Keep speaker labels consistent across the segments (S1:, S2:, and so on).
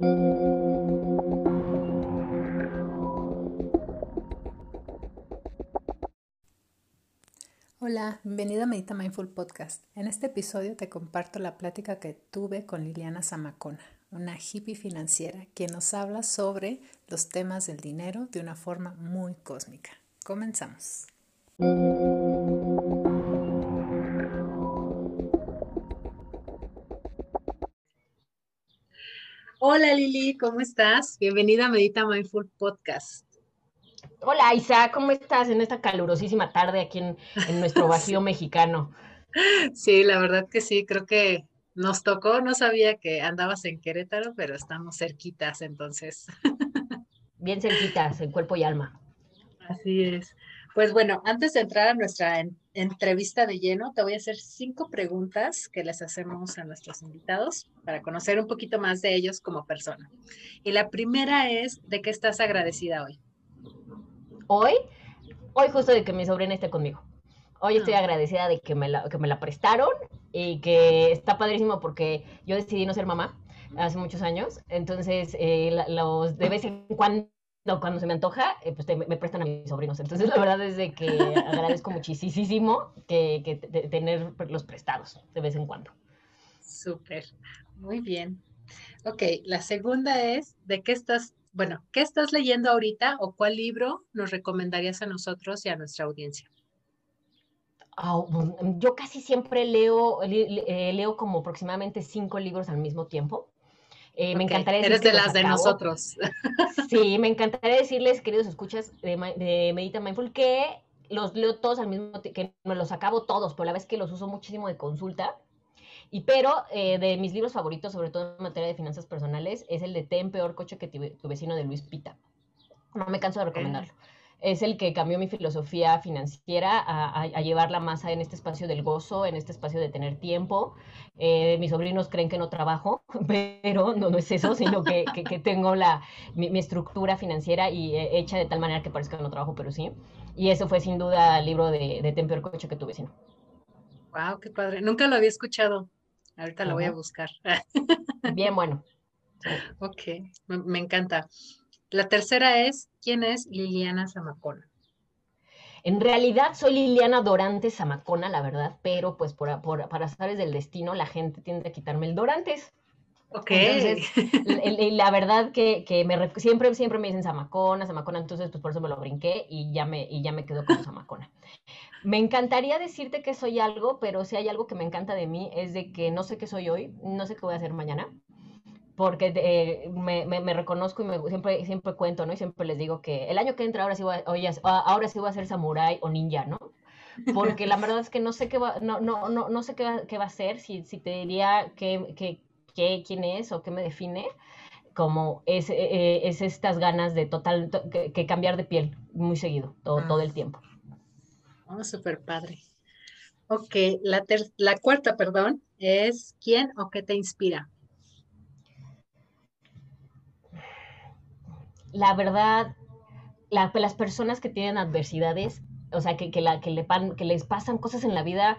S1: Hola, bienvenido a Medita Mindful Podcast. En este episodio te comparto la plática que tuve con Liliana Zamacona, una hippie financiera, quien nos habla sobre los temas del dinero de una forma muy cósmica. Comenzamos. Hola Lili, ¿cómo estás? Bienvenida a Medita Mindful Podcast.
S2: Hola Isa, ¿cómo estás en esta calurosísima tarde aquí en, nuestro vacío mexicano?
S1: Sí, la verdad que sí, creo que nos tocó, no sabía que andabas en Querétaro, pero estamos cerquitas entonces.
S2: Bien cerquitas, en cuerpo y alma.
S1: Así es. Pues bueno, antes de entrar a nuestra entrevista de lleno, te voy a hacer cinco preguntas que les hacemos a nuestros invitados para conocer un poquito más de ellos como persona. Y la primera es, ¿de qué estás agradecida hoy?
S2: Hoy, hoy justo de que mi sobrina esté conmigo. Hoy estoy ah. agradecida de que me, la, que me la prestaron y que está padrísimo porque yo decidí no ser mamá hace muchos años. Entonces, eh, los de vez en cuando cuando se me antoja, eh, pues me prestan a mis sobrinos. Entonces, la verdad es de que agradezco muchísimo que, que tener los prestados de vez en cuando.
S1: Súper, muy bien. Ok, la segunda es, ¿de qué estás, bueno, qué estás leyendo ahorita o cuál libro nos recomendarías a nosotros y a nuestra audiencia?
S2: Ah, yo casi siempre leo, eh, leo como aproximadamente cinco libros al mismo tiempo.
S1: Eh, me encantaría Eres de las de nosotros.
S2: Sí, me encantaría decirles, queridos escuchas de, Medita Mindful, que los leo todos al mismo tiempo, que me los acabo todos, pero la vez que los uso muchísimo de consulta. Y pero eh, de mis libros favoritos, sobre todo en materia de finanzas personales, es el de Ten Peor Coche que tu, vecino de Luis Pita. No me canso de recomendarlo es el que cambió mi filosofía financiera a, llevarla más en este espacio del gozo, en este espacio de tener tiempo. Eh, mis sobrinos creen que no trabajo, pero no, no es eso, sino que, tengo la, mi, estructura financiera y eh, hecha de tal manera que parezca que no trabajo, pero sí. Y eso fue sin duda el libro de, de Temper Coche que tuve, vecino.
S1: Wow, qué padre. Nunca lo había escuchado. Ahorita lo voy a buscar.
S2: Bien, bueno.
S1: Ok, me encanta. La tercera es, ¿quién es Liliana Zamacona?
S2: En realidad soy Liliana Dorantes Zamacona, la verdad, pero pues por, por, para saber del destino la gente tiende a quitarme el Dorantes.
S1: Ok.
S2: Entonces, la verdad que, me, siempre, siempre me dicen Zamacona, Zamacona, entonces pues por eso me lo brinqué y ya me, y ya me quedo con Zamacona. Me encantaría decirte que soy algo, pero si hay algo que me encanta de mí es de que no sé qué soy hoy, no sé qué voy a hacer mañana, porque eh, me, me, reconozco y me, siempre, siempre cuento, ¿no? Y siempre les digo que el año que entra ahora sí voy a, oye, ahora sí voy a ser samurái o ninja, ¿no? Porque la verdad es que no sé qué va, no, no, no, no sé qué va, qué va a ser, si, si te diría qué, qué, qué, quién es o qué me define, como es, eh, eh, es estas ganas de total, que, cambiar de piel muy seguido, todo, todo el ah. tiempo.
S1: Oh, súper padre. Ok, la, la cuarta, perdón, es ¿quién o qué te inspira?
S2: La verdad, las personas que tienen adversidades, o sea, que, que, la, que, le que les pasan cosas en la vida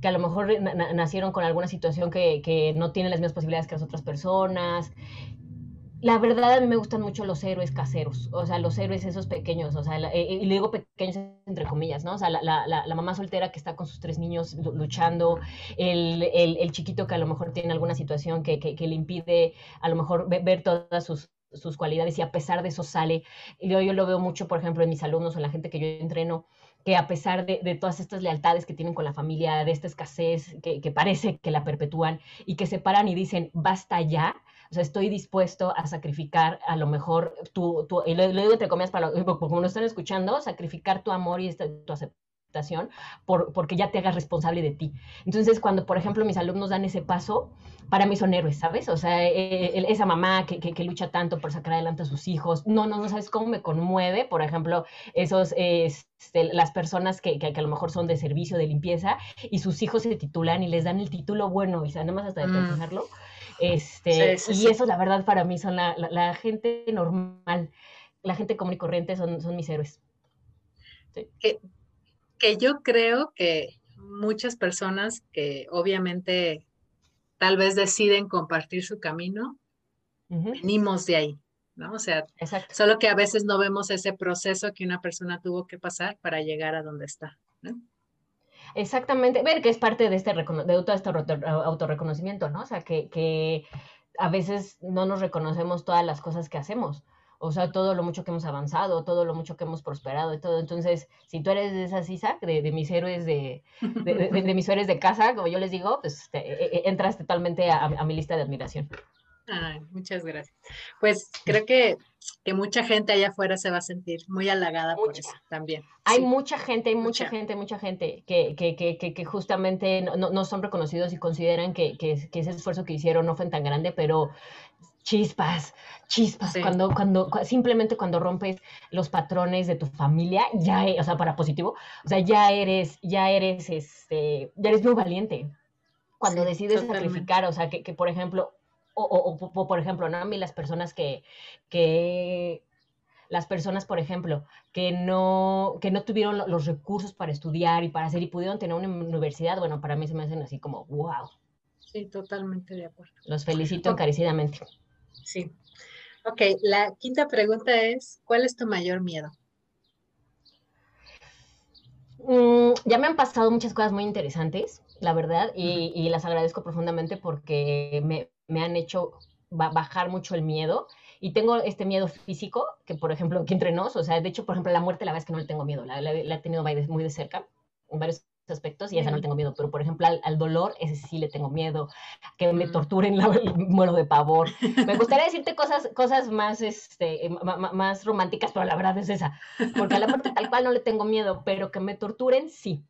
S2: que a lo mejor nacieron con alguna situación que, que, no tienen las mismas posibilidades que las otras personas. La verdad, a mí me gustan mucho los héroes caseros, o sea, los héroes esos pequeños, o sea, eh, y le digo pequeños entre comillas, ¿no? O sea, la, la, mamá soltera que está con sus tres niños luchando, el, el, chiquito que a lo mejor tiene alguna situación que, que le impide a lo mejor ver todas sus, sus cualidades y a pesar de eso sale. Yo, yo lo veo mucho, por ejemplo, en mis alumnos o en la gente que yo entreno, que a pesar de, todas estas lealtades que tienen con la familia, de esta escasez que, parece que la perpetúan y que se paran y dicen, basta ya, o sea, estoy dispuesto a sacrificar a lo mejor tu, tu y lo, digo entre comillas, para, como lo están escuchando, sacrificar tu amor y esta, tu aceptación por, porque ya te hagas responsable de ti. Entonces, cuando, por ejemplo, mis alumnos dan ese paso, para mí son héroes, ¿sabes? O sea, eh, eh, esa mamá que, que, lucha tanto por sacar adelante a sus hijos, no, no, no sabes cómo me conmueve, por ejemplo, esos, este, las personas que, que, a lo mejor son de servicio, de limpieza, y sus hijos se titulan y les dan el título bueno, y nada más hasta de mm. pensarlo. Este, y eso, la verdad, para mí son la, la, gente normal, la gente común y corriente son, son mis héroes.
S1: Sí que yo creo que muchas personas que obviamente tal vez deciden compartir su camino, venimos de ahí, ¿no? O sea, solo que a veces no vemos ese proceso que una persona tuvo que pasar para llegar a donde está, ¿no?
S2: Exactamente, ver que es parte de este, de todo este autorreconocimiento, ¿no? O sea, que, que a veces no nos reconocemos todas las cosas que hacemos o sea, todo lo mucho que hemos avanzado, todo lo mucho que hemos prosperado y todo. Entonces, si tú eres de esas, Isaac, de, de mis héroes de, de, mis héroes de casa, como yo les digo, pues te, e, e, entras totalmente a, mi lista de admiración.
S1: Ay, muchas gracias. Pues creo que, que, mucha gente allá afuera se va a sentir muy halagada por eso también.
S2: Hay mucha gente, hay mucha, gente, mucha gente que, que, que, que justamente no, no, son reconocidos y consideran que, que, ese esfuerzo que hicieron no fue tan grande, pero chispas, chispas, cuando, cuando, simplemente cuando rompes los patrones de tu familia, ya, e, o sea, para positivo, o sea, ya eres, ya eres, este, ya eres muy valiente. Cuando decides sacrificar, o sea, que, que por ejemplo, o, o, por ejemplo, ¿no? A mí las personas que, que, las personas, por ejemplo, que no, que no tuvieron los recursos para estudiar y para hacer y pudieron tener una universidad, bueno, para mí se me hacen así como, wow.
S1: Sí, totalmente de acuerdo.
S2: Los felicito encarecidamente.
S1: Sí. Ok, la quinta pregunta es, ¿cuál es tu mayor miedo?
S2: Mm, ya me han pasado muchas cosas muy interesantes, la verdad, y, las agradezco profundamente porque me, han hecho bajar mucho el miedo. Y tengo este miedo físico, que por ejemplo, aquí entre nos, o sea, de hecho, por ejemplo, la muerte la verdad es que no le tengo miedo, la, la he tenido muy de cerca, en varios aspectos y esa no tengo miedo, pero por ejemplo al, dolor, ese sí le tengo miedo, que me torturen, la, muero de pavor. Me gustaría decirte cosas, cosas más, este, más románticas, pero la verdad es esa, porque a la parte tal cual no le tengo miedo, pero que me torturen, sí.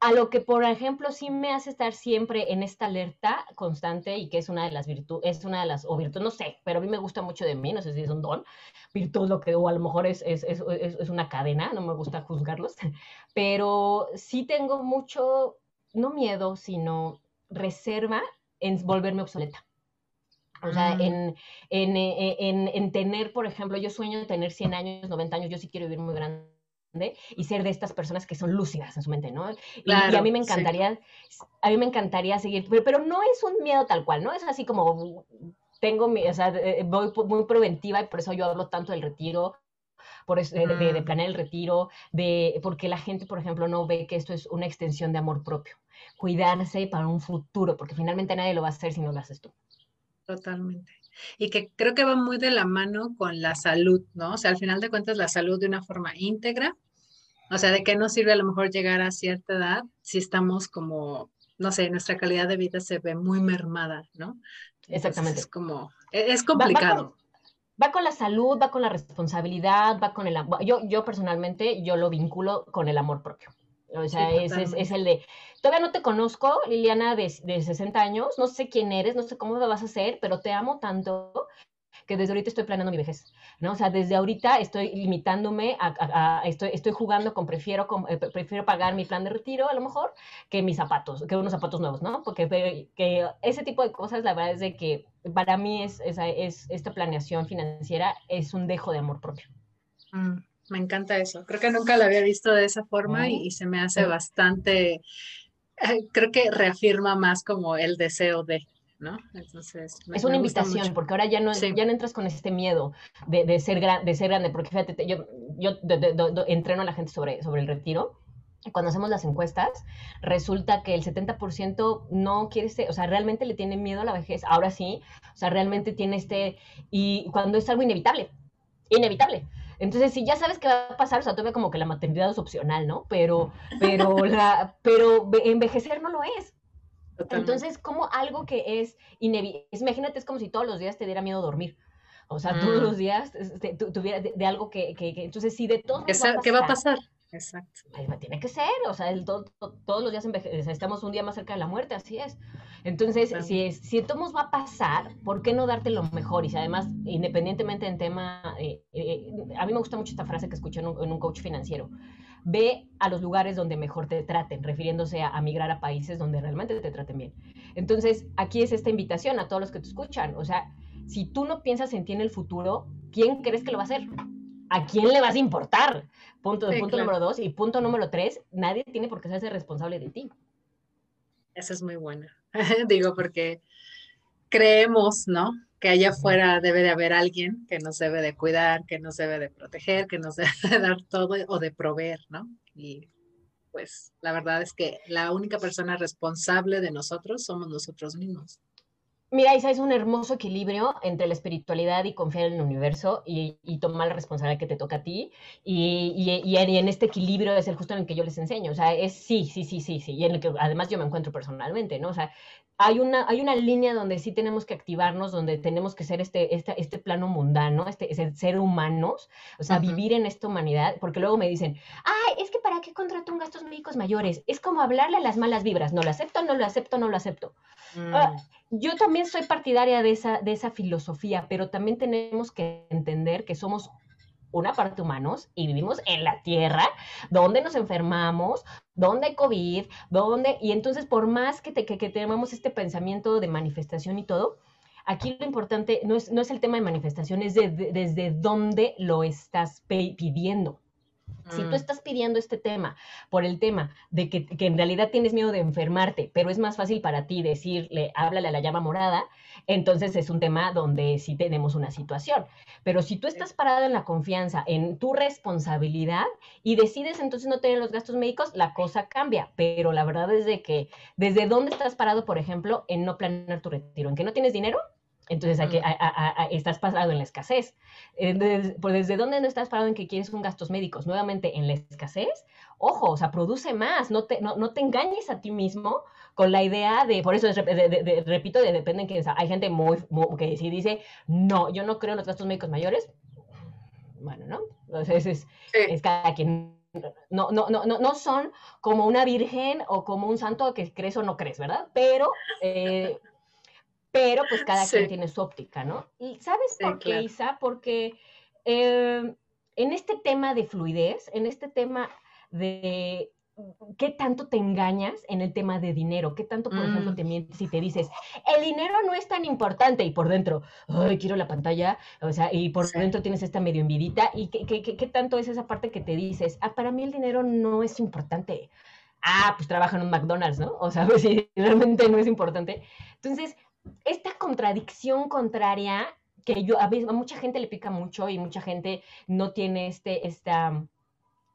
S2: A lo que, por ejemplo, sí me hace estar siempre en esta alerta constante y que es una de las virtudes, es una de las, o virtud, no sé, pero a mí me gusta mucho de mí, no sé si es un don, virtud lo que, o a lo mejor es, es, es, es una cadena, no me gusta juzgarlos, pero sí tengo mucho, no miedo, sino reserva en volverme obsoleta. O sea, mm. en, en, en, en, tener, por ejemplo, yo sueño en tener 100 años, 90 años, yo sí quiero vivir muy grande y ser de estas personas que son lúcidas en su mente, ¿no? y, a mí me encantaría, a mí me encantaría seguir, pero, no es un miedo tal cual, ¿no? Es así como tengo, mi, o sea, eh, voy muy preventiva y por eso yo hablo tanto del retiro, por eso, de, de, mm. planear el retiro, de, porque la gente, por ejemplo, no ve que esto es una extensión de amor propio. Cuidarse para un futuro, porque finalmente nadie lo va a hacer si no lo haces tú.
S1: Totalmente y que creo que va muy de la mano con la salud, ¿no? O sea, al final de cuentas, la salud de una forma íntegra o sea, ¿de qué nos sirve a lo mejor llegar a cierta edad si estamos como, no sé, nuestra calidad de vida se ve muy mermada, ¿no?
S2: Exactamente.
S1: es como, e, es complicado.
S2: Va, con, la salud, va con la responsabilidad, va con el yo Yo personalmente, yo lo vinculo con el amor propio. O sea, es, es, el de, todavía no te conozco, Liliana, de, de 60 años, no sé quién eres, no sé cómo me vas a hacer, pero te amo tanto que desde ahorita estoy planeando mi vejez, ¿no? O sea, desde ahorita estoy limitándome a, estoy, estoy jugando con prefiero, eh, prefiero pagar mi plan de retiro a lo mejor que mis zapatos, que unos zapatos nuevos, ¿no? Porque que ese tipo de cosas, la verdad es de que para mí es, es, esta planeación financiera es un dejo de amor propio.
S1: Mm, me encanta eso. Creo que nunca lo había visto de esa forma y, se me hace bastante, eh, creo que reafirma más como el deseo de, ¿no? Entonces,
S2: es una invitación, porque ahora ya no, ya no entras con este miedo de, de ser, de ser grande, porque fíjate, yo, yo entreno a la gente sobre, sobre el retiro. Cuando hacemos las encuestas, resulta que el 70% no quiere ser, o sea, realmente le tiene miedo a la vejez. Ahora sí, o sea, realmente tiene este, y cuando es algo inevitable, inevitable. Entonces, si ya sabes qué va a pasar, o sea, todavía como que la maternidad es opcional, ¿no? Pero, pero, la, pero envejecer no lo es. Entonces, como algo que es inevitable, imagínate, es como si todos los días te diera miedo dormir. O sea, todos mm. los días este, tuviera de, algo que, que, entonces, si de todo...
S1: ¿Qué va a pasar? Exacto.
S2: tiene que ser, o sea, el, todos los días estamos un día más cerca de la muerte, así es. Entonces, si, si tomos va a pasar, ¿por qué no darte lo mejor? Y si además, independientemente en tema, eh, eh, a mí me gusta mucho esta frase que escuché en un coach financiero ve a los lugares donde mejor te traten, refiriéndose a, migrar a países donde realmente te traten bien. Entonces, aquí es esta invitación a todos los que te escuchan. O sea, si tú no piensas en ti en el futuro, ¿quién crees que lo va a hacer? ¿A quién le vas a importar? Punto, punto número dos. Y punto número tres, nadie tiene por qué ser responsable de ti.
S1: Esa es muy buena. Digo, porque creemos, ¿no? Que allá afuera debe de haber alguien que nos debe de cuidar, que nos debe de proteger, que nos debe de dar todo o de proveer, ¿no? Y pues la verdad es que la única persona responsable de nosotros somos nosotros mismos.
S2: Mira, Isa, es un hermoso equilibrio entre la espiritualidad y confiar en el universo y, tomar la responsabilidad que te toca a ti. Y, en este equilibrio es el justo en el que yo les enseño. O sea, es sí, sí, sí, sí, sí. Y en el que además yo me encuentro personalmente, ¿no? O sea, hay una, hay una línea donde sí tenemos que activarnos, donde tenemos que ser este, este, este plano mundano, este, ser humanos, o sea, vivir en esta humanidad, porque luego me dicen, ay, es que ¿para qué contrato un gastos médicos mayores? Es como hablarle a las malas vibras, no lo acepto, no lo acepto, no lo acepto. Ah, mm. yo también soy partidaria de esa, de esa filosofía, pero también tenemos que entender que somos una parte humanos y vivimos en la tierra donde nos enfermamos, donde hay COVID, donde, y entonces por más que, te, que, tengamos este pensamiento de manifestación y todo, aquí lo importante no es, no es el tema de manifestación, es desde dónde lo estás pidiendo. Si tú mm. estás pidiendo este tema por el tema de que, en realidad tienes miedo de enfermarte, pero es más fácil para ti decirle, háblale a la llama morada, entonces es un tema donde sí tenemos una situación. Pero si tú estás parado en la confianza, en tu responsabilidad y decides entonces no tener los gastos médicos, la cosa cambia. Pero la verdad es de que desde dónde estás parado, por ejemplo, en no planear tu retiro, en que no tienes dinero, entonces aquí, estás parado en la escasez. Eh, pues, desde dónde no estás parado en que quieres un gastos médicos, nuevamente en la escasez, ojo, o sea, produce más, no te, no, te engañes a ti mismo con la idea de, por eso repito, de, depende en quién Hay gente muy, que si dice, no, yo no creo en los gastos médicos mayores, bueno, ¿no? Entonces es, es cada quien. No, no, no, no, no son como una virgen o como un santo que crees o no crees, ¿verdad? Pero eh, pero pues cada quien tiene su óptica, ¿no? Y ¿sabes por qué, Isa? Porque eh, en este tema de fluidez, en este tema de qué tanto te engañas en el tema de dinero, qué tanto, por ejemplo, te mm. mientes y te dices, el dinero no es tan importante y por dentro, ay, quiero la pantalla, o sea, y por dentro tienes esta medio envidita y qué, qué, qué, tanto es esa parte que te dices, ah, para mí el dinero no es importante. Ah, pues trabaja en un McDonald's, ¿no? O sea, pues sí, realmente no es importante. Entonces, esta contradicción contraria que yo a, veces, mucha gente le pica mucho y mucha gente no tiene este, esta,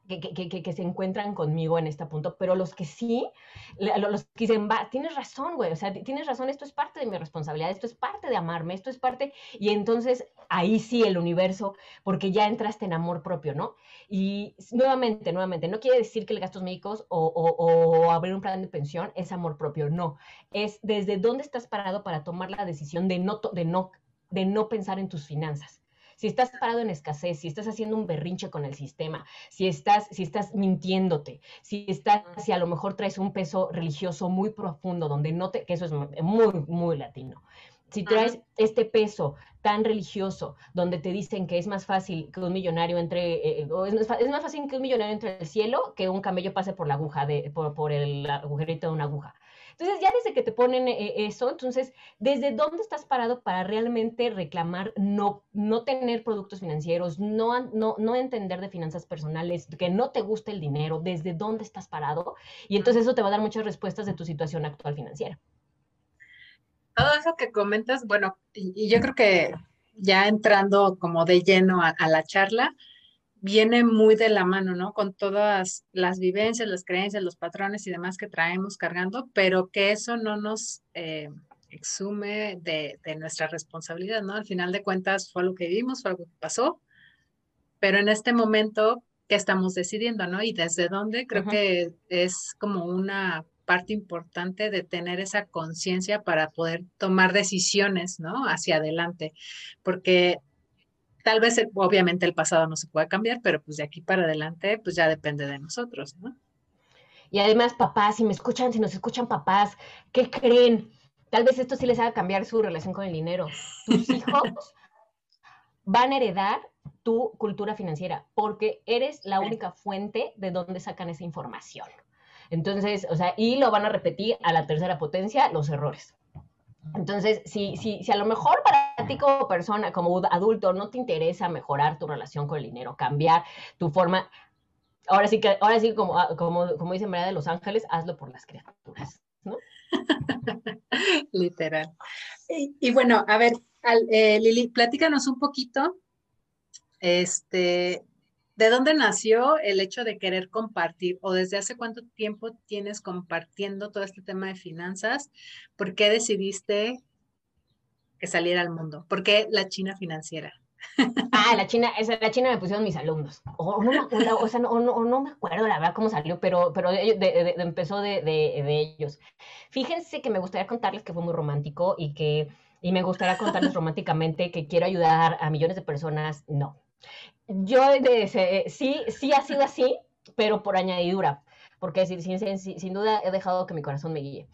S2: que, se encuentran conmigo en este punto, pero los que sí, los que dicen, va, tienes razón, güey, o sea, tienes razón, esto es parte de mi responsabilidad, esto es parte de amarme, esto es parte, y entonces ahí sí el universo, porque ya entraste en amor propio, ¿no? Y nuevamente, nuevamente, no quiere decir que el gastos médicos o, o, abrir un plan de pensión es amor propio, no, es desde dónde estás parado para tomar la decisión de no, de no, de no pensar en tus finanzas si estás parado en escasez, si estás haciendo un berrinche con el sistema, si estás, si estás mintiéndote, si estás, si a lo mejor traes un peso religioso muy profundo, donde no te, que eso es muy, muy latino. Si traes este peso tan religioso, donde te dicen que es más fácil que un millonario entre, eh, es, más, fácil que un millonario entre el cielo que un camello pase por la aguja, de, por, por el agujerito de una aguja. Entonces, ya desde que te ponen eh, eso, entonces, ¿desde dónde estás parado para realmente reclamar no, no tener productos financieros, no, no, no entender de finanzas personales, que no te gusta el dinero? ¿Desde dónde estás parado? Y entonces eso te va a dar muchas respuestas de tu situación actual financiera.
S1: Todo eso que comentas, bueno, y, yo creo que ya entrando como de lleno a la charla, viene muy de la mano, ¿no? Con todas las vivencias, las creencias, los patrones y demás que traemos cargando, pero que eso no nos eh, exume de, nuestra responsabilidad, ¿no? Al final de cuentas fue lo que vivimos, fue algo que pasó, pero en este momento, ¿qué estamos decidiendo, no? Y desde dónde creo que es como una parte importante de tener esa conciencia para poder tomar decisiones, ¿no? Hacia adelante, porque Tal vez, obviamente, el pasado no se puede cambiar, pero pues de aquí para adelante, pues ya depende de nosotros, ¿no?
S2: Y además, papás, si me escuchan, si nos escuchan papás, ¿qué creen? Tal vez esto sí les haga cambiar su relación con el dinero. Tus hijos van a heredar tu cultura financiera porque eres la única fuente de donde sacan esa información. Entonces, o sea, y lo van a repetir a la tercera potencia los errores. Entonces, si, si, si a lo mejor para ti como persona, como adulto, no te interesa mejorar tu relación con el dinero, cambiar tu forma, ahora sí que, ahora sí como, ah, como, como dice María de los Ángeles, hazlo por las criaturas, ¿no?
S1: Literal. Y, bueno, a ver, eh, Lili, platícanos un poquito, este, ¿de dónde nació el hecho de querer compartir o desde hace cuánto tiempo tienes compartiendo todo este tema de finanzas? ¿Por qué decidiste que saliera al mundo? ¿Por qué la China financiera?
S2: Ah, la China, esa, la China me pusieron mis alumnos. O no, o sea, no, no, me acuerdo la verdad cómo salió, pero, pero empezó de, de, ellos. Fíjense que me gustaría contarles que fue muy romántico y que y me gustaría contarles románticamente que quiero ayudar a millones de personas. No. Yo de, sí, sí ha sido así, pero por añadidura, porque sin, sin, sin duda he dejado que mi corazón me guíe.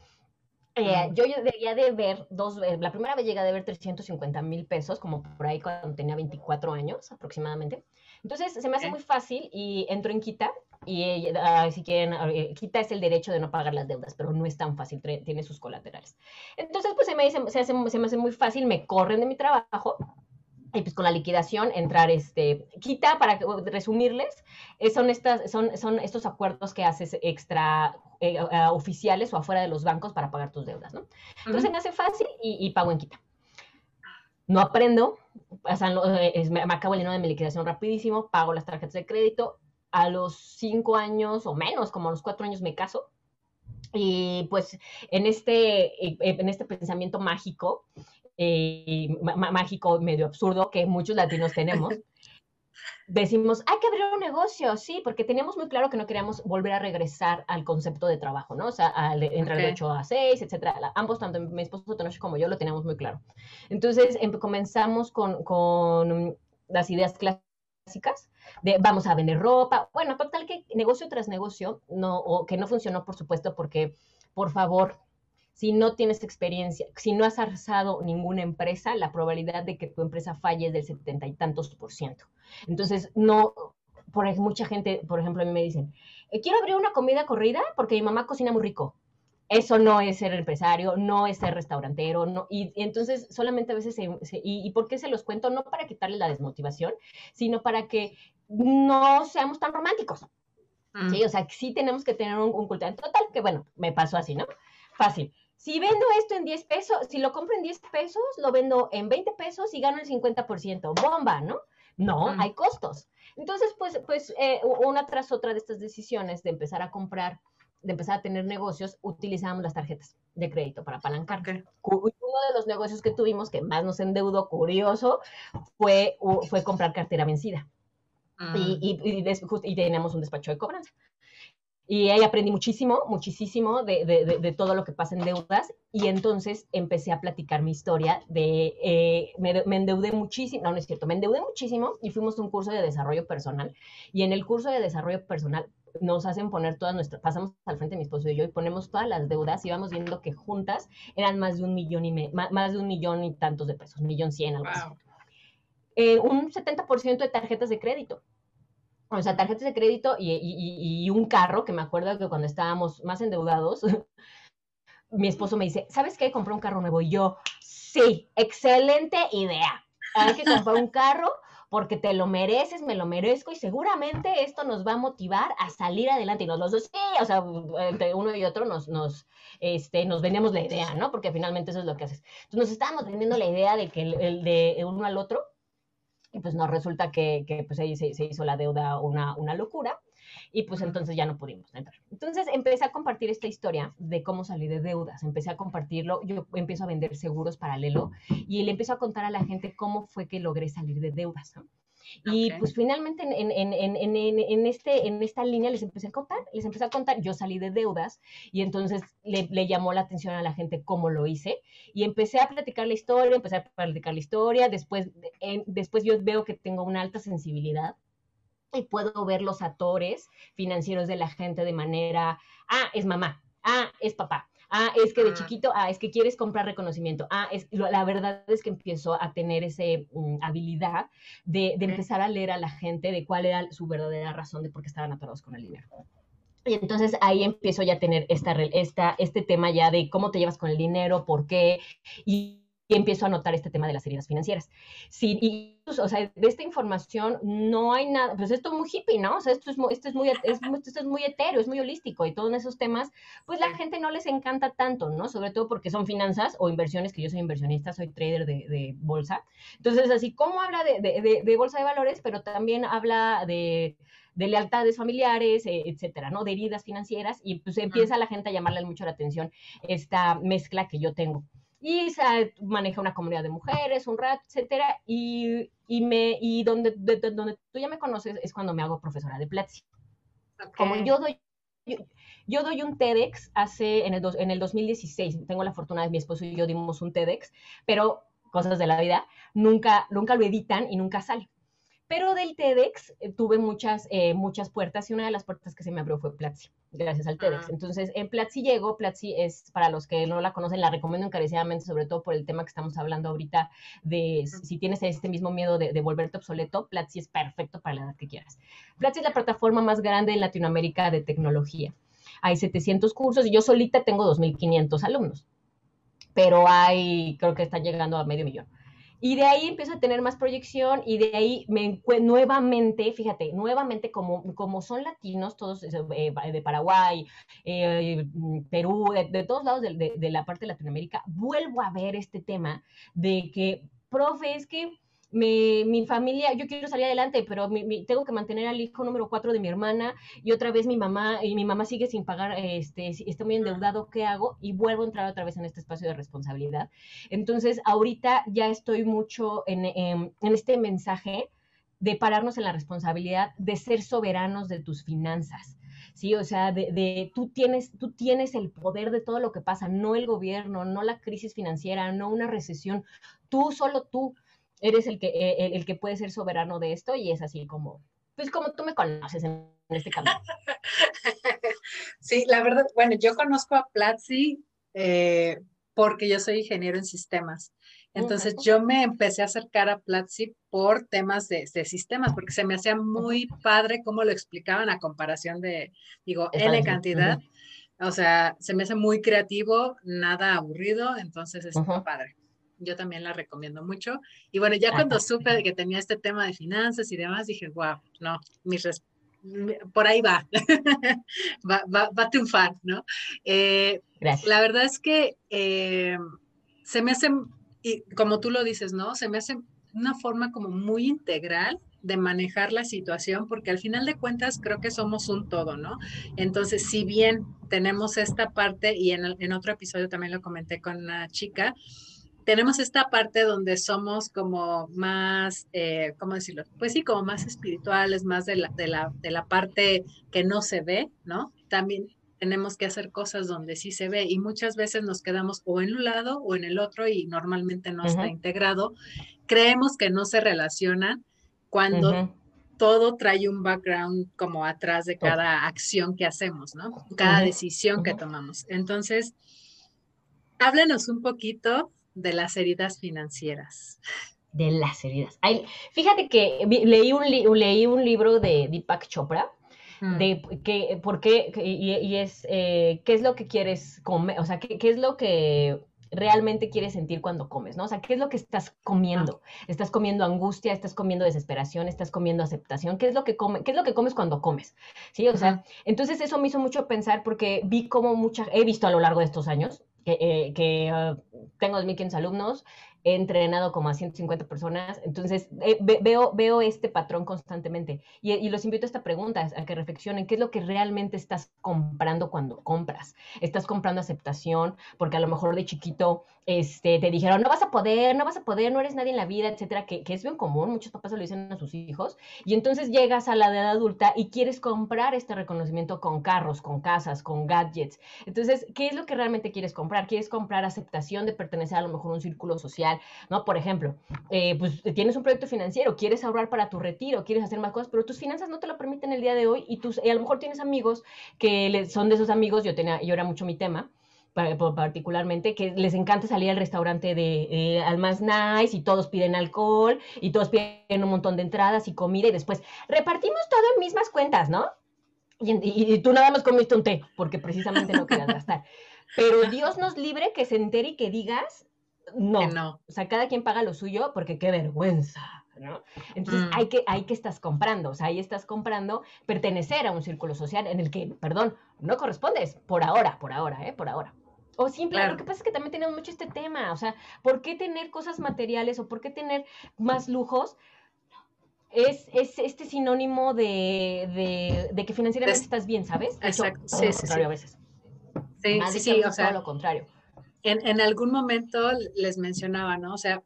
S2: Eh, yo llegué de ver dos, la primera vez llegué a ver 350 mil pesos, como por ahí cuando tenía 24 años aproximadamente. Entonces se me hace muy fácil y entro en Quita y si quieren, eh, Quita es el derecho de no pagar las deudas, pero no es tan fácil, tiene sus colaterales. Entonces pues se me, dice, se, hace, se me hace muy fácil, me corren de mi trabajo y pues con la liquidación entrar este quita para resumirles eh, son estas son son estos acuerdos que haces extra eh, oficiales o afuera de los bancos para pagar tus deudas no entonces me hace fácil y, pago en quita. No aprendo pasan, eh, me, acabo el de mi liquidación rapidísimo pago las tarjetas de crédito a los cinco años o menos como a los cuatro años me caso y pues en este, en este pensamiento mágico eh, mágico, medio absurdo que muchos latinos tenemos, decimos, hay que abrir un negocio, sí, porque teníamos muy claro que no queríamos volver a regresar al concepto de trabajo, ¿no? O sea, al, entrar de 8 a 6, etcétera. Ambos, tanto mi esposo Tenoch como yo, lo teníamos muy claro. Entonces, em, comenzamos con, con las ideas clásicas de vamos a vender ropa. Bueno, total que negocio tras negocio, no, o que no funcionó, por supuesto, porque, por favor, si no tienes experiencia, si no has arrasado ninguna empresa, la probabilidad de que tu empresa falle es del setenta y tantos por ciento. Entonces, no, por mucha gente, por ejemplo, a mí me dicen, eh, quiero abrir una comida corrida porque mi mamá cocina muy rico. Eso no es ser empresario, no es ser restaurantero, no, y, entonces solamente a veces, y, por qué se los cuento? No para quitarle la desmotivación, sino para que no seamos tan románticos. Sí, mm. o sea, sí tenemos que tener un, un culto. Total, que bueno, me pasó así, ¿no? Fácil si vendo esto en 10 pesos, si lo compro en 10 pesos, lo vendo en 20 pesos y gano el 50%. Bomba, ¿no? No, hay costos. Entonces, pues, pues eh, una tras otra de estas decisiones de empezar a comprar, de empezar a tener negocios, utilizamos las tarjetas de crédito para apalancar. Uno de los negocios que tuvimos que más nos endeudó, curioso, fue, fue comprar cartera vencida. Y, y, y, tenemos un despacho de cobranza. Y ahí aprendí muchísimo, muchísimo de, de, de, todo lo que pasa en deudas. Y entonces empecé a platicar mi historia de, eh, me, me, endeudé muchísimo, no, no es cierto, me endeudé muchísimo y fuimos a un curso de desarrollo personal. Y en el curso de desarrollo personal nos hacen poner todas nuestras, pasamos al frente de mi esposo y yo y ponemos todas las deudas y vamos viendo que juntas eran más de un millón y más de un millón y tantos de pesos, millón cien, algo así. Eh, un 70% de tarjetas de crédito o sea, tarjetas de crédito y, un carro, que me acuerdo que cuando estábamos más endeudados, mi esposo me dice, ¿sabes qué? Compré un carro nuevo. Y yo, sí, excelente idea. Hay que comprar un carro porque te lo mereces, me lo merezco y seguramente esto nos va a motivar a salir adelante. Y los dos, sí, o sea, entre uno y otro nos, nos, este, nos vendíamos la idea, ¿no? Porque finalmente eso es lo que haces. Entonces nos estábamos vendiendo la idea de que el de uno al otro y pues nos resulta que, que pues ahí se, se, hizo la deuda una, una locura y pues entonces ya no pudimos entrar. Entonces empecé a compartir esta historia de cómo salí de deudas, empecé a compartirlo, yo empiezo a vender seguros paralelo y le empiezo a contar a la gente cómo fue que logré salir de deudas. ¿no? Y pues finalmente en, en, en, en, este, en esta línea les empecé a contar, les empecé a contar, yo salí de deudas y entonces le, le, llamó la atención a la gente cómo lo hice y empecé a platicar la historia, empecé a platicar la historia, después, después yo veo que tengo una alta sensibilidad y puedo ver los actores financieros de la gente de manera, ah, es mamá, ah, es papá, Ah, es que de chiquito, ah, es que quieres comprar reconocimiento. Ah, es, la verdad es que empiezo a tener esa mm, habilidad de, empezar a leer a la gente de cuál era su verdadera razón de por qué estaban atorados con el dinero. Y entonces ahí empiezo ya a tener esta, esta, este tema ya de cómo te llevas con el dinero, por qué. Y, empiezo a notar este tema de las heridas financieras. Sí, y, o sea, de esta información no hay nada, pues esto es muy hippie, ¿no? O sea, esto es, esto es, muy, esto es muy etéreo, es muy holístico y todos esos temas, pues la gente no les encanta tanto, ¿no? Sobre todo porque son finanzas o inversiones, que yo soy inversionista, soy trader de, de bolsa. Entonces, así como habla de, de, de bolsa de valores, pero también habla de de lealtades familiares, eh, etcétera, ¿no? De heridas financieras, y pues empieza la gente a llamarle mucho la atención esta mezcla que yo tengo. Y se maneja una comunidad de mujeres, un rato, etcétera, y, y me, y donde, donde tú ya me conoces es cuando me hago profesora de Platzi. Como yo doy yo, doy un TEDx hace en el, en el 2016. Tengo la fortuna de mi esposo y yo dimos un TEDx, pero cosas de la vida, nunca, nunca lo editan y nunca sale. Pero del TEDx eh, tuve muchas, eh, muchas puertas y una de las puertas que se me abrió fue Platzi, gracias al TEDx. Ah. Entonces, en Platzi llego, Platzi es, para los que no la conocen, la recomiendo encarecidamente, sobre todo por el tema que estamos hablando ahorita de si tienes este mismo miedo de, de, volverte obsoleto, Platzi es perfecto para la edad que quieras. Platzi es la plataforma más grande en Latinoamérica de tecnología. Hay 700 cursos y yo solita tengo 2.500 alumnos, pero hay, creo que están llegando a medio millón. Y de ahí empiezo a tener más proyección y de ahí me nuevamente, fíjate, nuevamente como, como son latinos, todos eh, de Paraguay, eh, Perú, de, todos lados de, de, la parte de Latinoamérica, vuelvo a ver este tema de que, profe, es que mi, mi, familia, yo quiero salir adelante, pero tengo que mantener al hijo número cuatro de mi hermana y otra vez mi mamá, y mi mamá sigue sin pagar, este, está muy endeudado, ¿qué hago? Y vuelvo a entrar otra vez en este espacio de responsabilidad. Entonces, ahorita ya estoy mucho en, en, en este mensaje de pararnos en la responsabilidad de ser soberanos de tus finanzas. Sí, o sea, de, de, tú, tienes, tú tienes el poder de todo lo que pasa, no el gobierno, no la crisis financiera, no una recesión, tú, solo tú eres el que, eh, el, que puede ser soberano de esto y es así como, pues como tú me conoces en, este camino.
S1: Sí, la verdad, bueno, yo conozco a Platzi eh, porque yo soy ingeniero en sistemas. Entonces yo me empecé a acercar a Platzi por temas de, de, sistemas, porque se me hacía muy padre cómo lo explicaban a comparación de, digo, N cantidad. O sea, se me hace muy creativo, nada aburrido, entonces es muy padre yo también la recomiendo mucho. Y bueno, ya cuando supe que tenía este tema de finanzas y demás, dije, wow, no, mis por ahí va. va, va, va, a triunfar, ¿no? Eh, la verdad es que eh, se me hace, y como tú lo dices, ¿no? Se me hace una forma como muy integral de manejar la situación, porque al final de cuentas creo que somos un todo, ¿no? Entonces, si bien tenemos esta parte, y en, en otro episodio también lo comenté con una chica, tenemos esta parte donde somos como más, eh, ¿cómo decirlo? Pues sí, como más espirituales, más de la, de, la, de la parte que no se ve, ¿no? También tenemos que hacer cosas donde sí se ve y muchas veces nos quedamos o en un lado o en el otro y normalmente no está integrado. Creemos que no se relacionan cuando todo trae un background como atrás de cada acción que hacemos, ¿no? Cada decisión que tomamos. Entonces, háblenos un poquito de las heridas financieras.
S2: De las heridas. fíjate que leí un, leí un libro de Deepak Chopra, mm. de que, por qué, y, es, eh, qué es lo que quieres comer, o sea, qué, qué, es lo que realmente quieres sentir cuando comes, ¿no? O sea, ¿qué es lo que estás comiendo? Ah. ¿Estás comiendo angustia? ¿Estás comiendo desesperación? ¿Estás comiendo aceptación? ¿Qué es lo que, come, qué es lo que comes cuando comes? Sí, o sea, entonces eso me hizo mucho pensar porque vi como mucha, he visto a lo largo de estos años, que, eh, ah, tengo 2.500 alumnos, he entrenado como a 150 personas, entonces eh, veo, veo este patrón constantemente. Y, los invito a esta pregunta, a que reflexionen, ¿qué es lo que realmente estás comprando cuando compras? ¿Estás comprando aceptación? Porque a lo mejor de chiquito este, te dijeron, no vas a poder, no vas a poder, no eres nadie en la vida, etcétera, que, que es bien común, muchos papás lo dicen a sus hijos, y entonces llegas a la edad adulta y quieres comprar este reconocimiento con carros, con casas, con gadgets. Entonces, ¿qué es lo que realmente quieres comprar? ¿Quieres comprar aceptación de pertenecer a lo mejor a un círculo social? ¿No? Por ejemplo, eh, pues tienes un proyecto financiero, quieres ahorrar para tu retiro, quieres hacer más cosas, pero tus finanzas no te lo permiten el día de hoy y, tus, y a lo mejor tienes amigos que son de esos amigos, yo, tenía, yo era mucho mi tema, particularmente, que les encanta salir al restaurante de eh, al más nice y todos piden alcohol y todos piden un montón de entradas y comida y después repartimos todo en mismas cuentas, ¿no? Y, tú nada más comiste un té porque precisamente no querías gastar. Pero Dios nos libre que se entere y que digas, no. no. O sea, cada quien paga lo suyo porque qué vergüenza. ¿no? Entonces mm. hay, que, hay que estás comprando, o sea, ahí estás comprando pertenecer a un círculo social en el que, perdón, no correspondes, por ahora, por ahora, ¿eh? Por ahora. O simplemente, lo que pasa es que también tenemos mucho este tema, o sea, ¿por qué tener cosas materiales o por qué tener más lujos? Es, es este sinónimo de, de, que financieramente estás bien, ¿sabes?
S1: Exacto, sí, sí, sí.
S2: a veces.
S1: Sí, sí, sí, o sea,
S2: lo contrario
S1: en, algún momento les mencionaba, ¿no? O sea,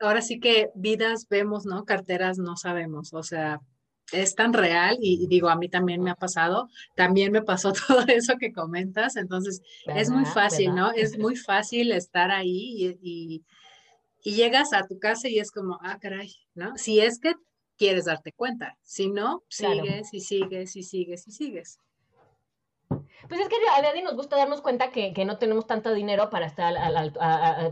S1: ahora sí que vidas vemos, ¿no? Carteras no sabemos, o sea, es tan real y, digo, a mí también me ha pasado, también me pasó todo eso que comentas, entonces es muy fácil, ¿no? Es muy fácil estar ahí y, y, llegas a tu casa y es como, ah, caray, ¿no? Si es que quieres darte cuenta, si no, sigues y sigues y sigues y sigues.
S2: Pues es que a nadie nos gusta darnos cuenta que, no tenemos tanto dinero para estar,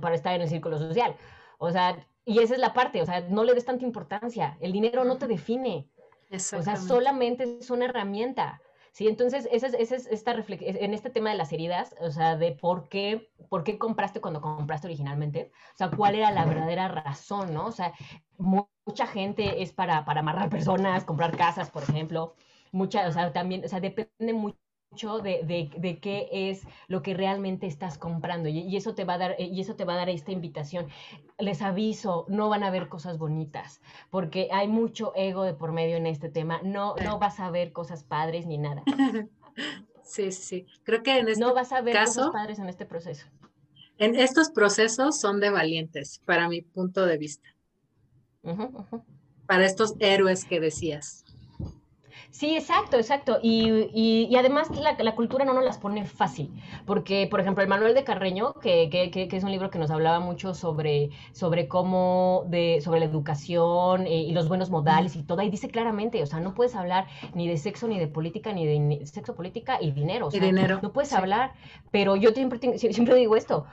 S2: para estar en el círculo social. O sea, y esa es la parte, o sea, no le des tanta importancia. El dinero no te define. O sea, solamente es una herramienta. Sí, entonces, esa es, esta en este tema de las heridas, o sea, de por qué, por qué compraste cuando compraste originalmente, o sea, cuál era la verdadera razón, ¿no? O sea, mucha gente es para, para amarrar personas, comprar casas, por ejemplo, mucha, o sea, también, o sea, depende mucho de, de, qué es lo que realmente estás comprando y, eso te va a dar y eso te va a dar esta invitación. Les aviso no van a ver cosas bonitas porque hay mucho ego de por medio en este tema. No no vas a ver cosas padres ni nada.
S1: Sí sí creo que en este
S2: no vas a ver cosas padres en este proceso.
S1: en estos procesos son de valientes para mi punto de vista. Para estos héroes que decías
S2: Sí, exacto, exacto. Y, y, además la, la, cultura no nos las pone fácil, porque, por ejemplo, el Manuel de Carreño, que, que, que, es un libro que nos hablaba mucho sobre, sobre cómo, de, sobre la educación eh, y los buenos modales y todo, ahí dice claramente, o sea, no puedes hablar ni de sexo, ni de política, ni de sexo, política y dinero. O sea,
S1: y dinero.
S2: No puedes hablar, pero yo siempre, siempre digo esto,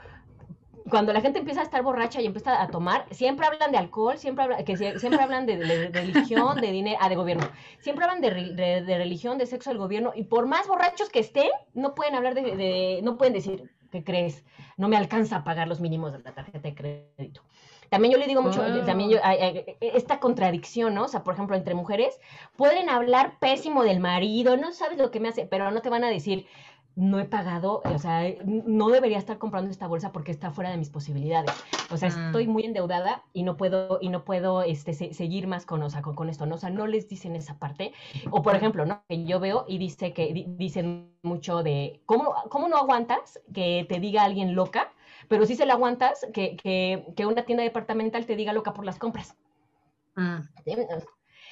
S2: cuando la gente empieza a estar borracha y empieza a tomar, siempre hablan de alcohol, siempre, hablan, que siempre hablan de, religión, de dinero, ah, de gobierno. Siempre hablan de, religión, de sexo del gobierno, y por más borrachos que estén, no pueden hablar de, no pueden decir, ¿qué crees? No me alcanza a pagar los mínimos de la tarjeta de crédito. También yo le digo mucho, también yo, esta contradicción, ¿no? O sea, por ejemplo, entre mujeres, pueden hablar pésimo del marido, no sabes lo que me hace, pero no te van a decir, no he pagado, o sea, no debería estar comprando esta bolsa porque está fuera de mis posibilidades. O sea, estoy mm. muy endeudada y no puedo, y no puedo este, seguir más con, o sea, con, esto, ¿no? O sea, no les dicen esa parte. O por ejemplo, ¿no? Que yo veo y dice que dicen mucho de, ¿cómo, ¿cómo no aguantas que te diga alguien loca? Pero sí se la aguantas que, que, que una tienda departamental te diga loca por las compras.
S1: Mm.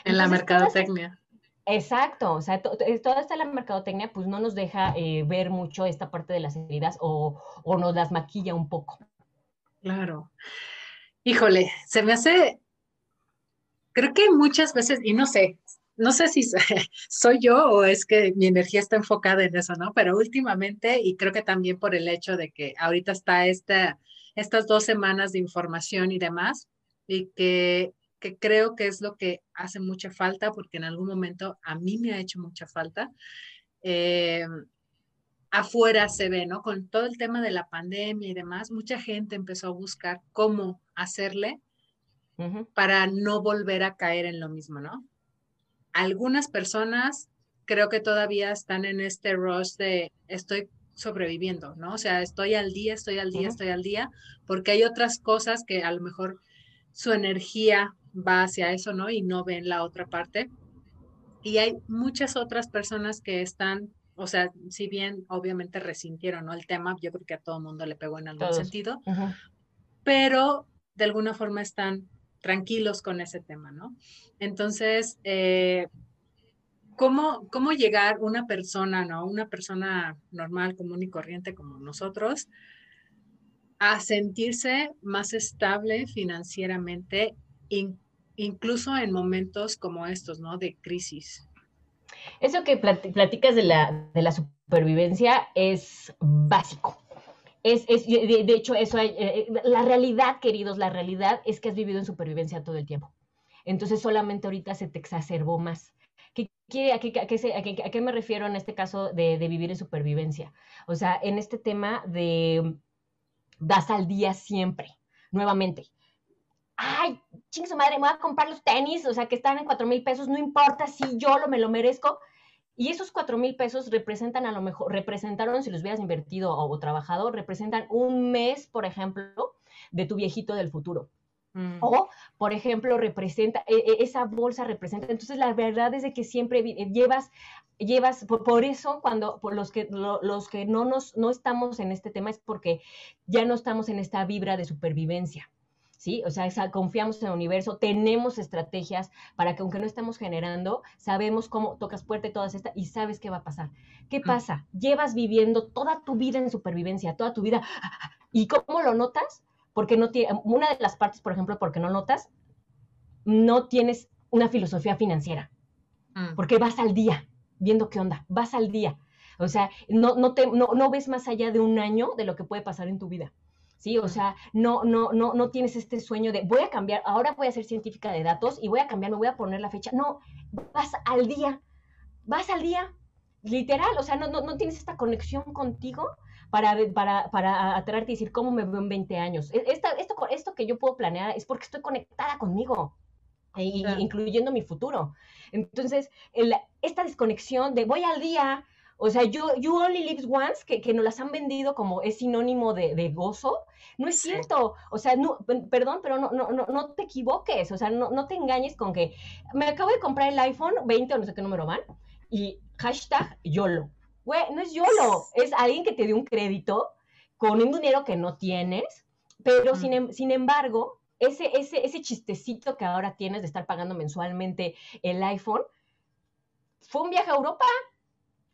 S1: en la mercadotecnia.
S2: Exacto, o sea, toda esta la mercadotecnia pues no nos deja eh, ver mucho esta parte de las heridas o, o nos las maquilla un poco.
S1: Claro. Híjole, se me hace, creo que muchas veces, y no sé, no sé si soy yo o es que mi energía está enfocada en eso, ¿no? Pero últimamente, y creo que también por el hecho de que ahorita está esta, estas dos semanas de información y demás, y que que creo que es lo que hace mucha falta, porque en algún momento a mí me ha hecho mucha falta. Eh, afuera se ve, ¿no? Con todo el tema de la pandemia y demás, mucha gente empezó a buscar cómo hacerle para no volver a caer en lo mismo, ¿no? Algunas personas creo que todavía están en este rush de estoy sobreviviendo, ¿no? O sea, estoy al día, estoy al día, estoy al día, porque hay otras cosas que a lo mejor su energía va hacia eso, ¿no? Y no ven la otra parte. Y hay muchas otras personas que están, o sea, si bien obviamente resintieron, ¿no? El tema, yo creo que a todo mundo le pegó en algún sentido, pero de alguna forma están tranquilos con ese tema, ¿no? Entonces, eh, ¿cómo, ¿cómo llegar una persona, ¿no? Una persona normal, común y corriente como nosotros, a sentirse más estable financieramente, incluso en momentos como estos, ¿no? De crisis.
S2: Eso que platicas de la, de la supervivencia es básico. Es, es de, hecho, eso hay, eh, la realidad, queridos, la realidad es que has vivido en supervivencia todo el tiempo. Entonces solamente ahorita se te exacerbó más. ¿Qué quiere, a, qué, a, qué, a, qué, me refiero en este caso de, de, vivir en supervivencia? O sea, en este tema de das al día siempre, nuevamente. Ay, ching su madre, me voy a comprar los tenis, o sea, que están en cuatro mil pesos, no importa si yo lo, me lo merezco. Y esos cuatro mil pesos representan a lo mejor, representaron, si los hubieras invertido o, trabajado, representan un mes, por ejemplo, de tu viejito del futuro. Mm. O, por ejemplo, representa, e, e, esa bolsa representa. Entonces, la verdad es de que siempre llevas, llevas, por, eso, cuando por los que, los que no, nos, no estamos en este tema es porque ya no estamos en esta vibra de supervivencia. ¿Sí? O sea, confiamos en el universo, tenemos estrategias para que aunque no estamos generando, sabemos cómo tocas puerta y todas estas y sabes qué va a pasar. ¿Qué pasa? Llevas viviendo toda tu vida en supervivencia, toda tu vida. ¿Y cómo lo notas? Porque no tiene, una de las partes, por ejemplo, porque no notas, no tienes una filosofía financiera. Mm. Porque vas al día, viendo qué onda, vas al día. O sea, no, no, te, no, no ves más allá de un año de lo que puede pasar en tu vida. ¿Sí? O sea, no, no, no, no tienes este sueño de voy a cambiar, ahora voy a ser científica de datos y voy a cambiar, me voy a poner la fecha. No, vas al día, vas al día, literal, o sea, no, no, tienes esta conexión contigo para, para, para atraerte y decir cómo me veo en 20 años. E, esto, esto que yo puedo planear es porque estoy conectada conmigo. incluyendo mi futuro. Entonces, esta desconexión de voy al día, o sea, you, you only lives once, que, que nos las han vendido como es sinónimo de, de gozo, no es cierto. O sea, no, perdón, pero no, no, no, no te equivoques. O sea, no, no te engañes con que me acabo de comprar el iPhone 20 o no sé qué número van y hashtag YOLO. Güey, no es YOLO, es alguien que te dio un crédito con un dinero que no tienes, pero sin, em, sin embargo, ese, ese, ese chistecito que ahora tienes de estar pagando mensualmente el iPhone, fue un viaje a Europa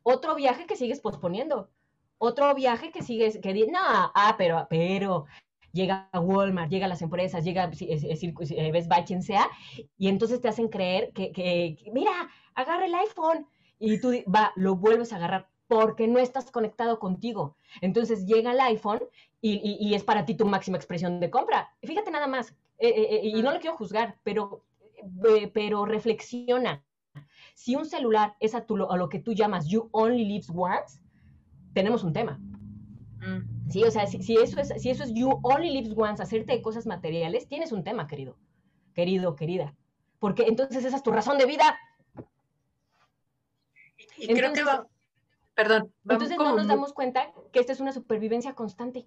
S2: otro viaje que sigues posponiendo, otro viaje que sigues, que no, ah, pero, pero, llega a Walmart, llega a las empresas, llega, eh, ves va quien sea, y entonces te hacen creer que, que, mira, agarra el iPhone, y tú, va, lo vuelves a agarrar porque no estás conectado contigo. Entonces llega el iPhone y, y, es para ti tu máxima expresión de compra. Fíjate nada más, eh, eh, y no lo quiero juzgar, pero, pero reflexiona si un celular es a, tu, a lo que tú llamas you only lives once, tenemos un tema. Mm. Sí, o sea, si, eso es, si eso es you only lives once, hacerte de cosas materiales, tienes un tema, querido, querido, querida. Porque entonces esa es tu razón de vida.
S1: Y creo que va, perdón.
S2: Entonces no nos damos cuenta que esta es una supervivencia constante.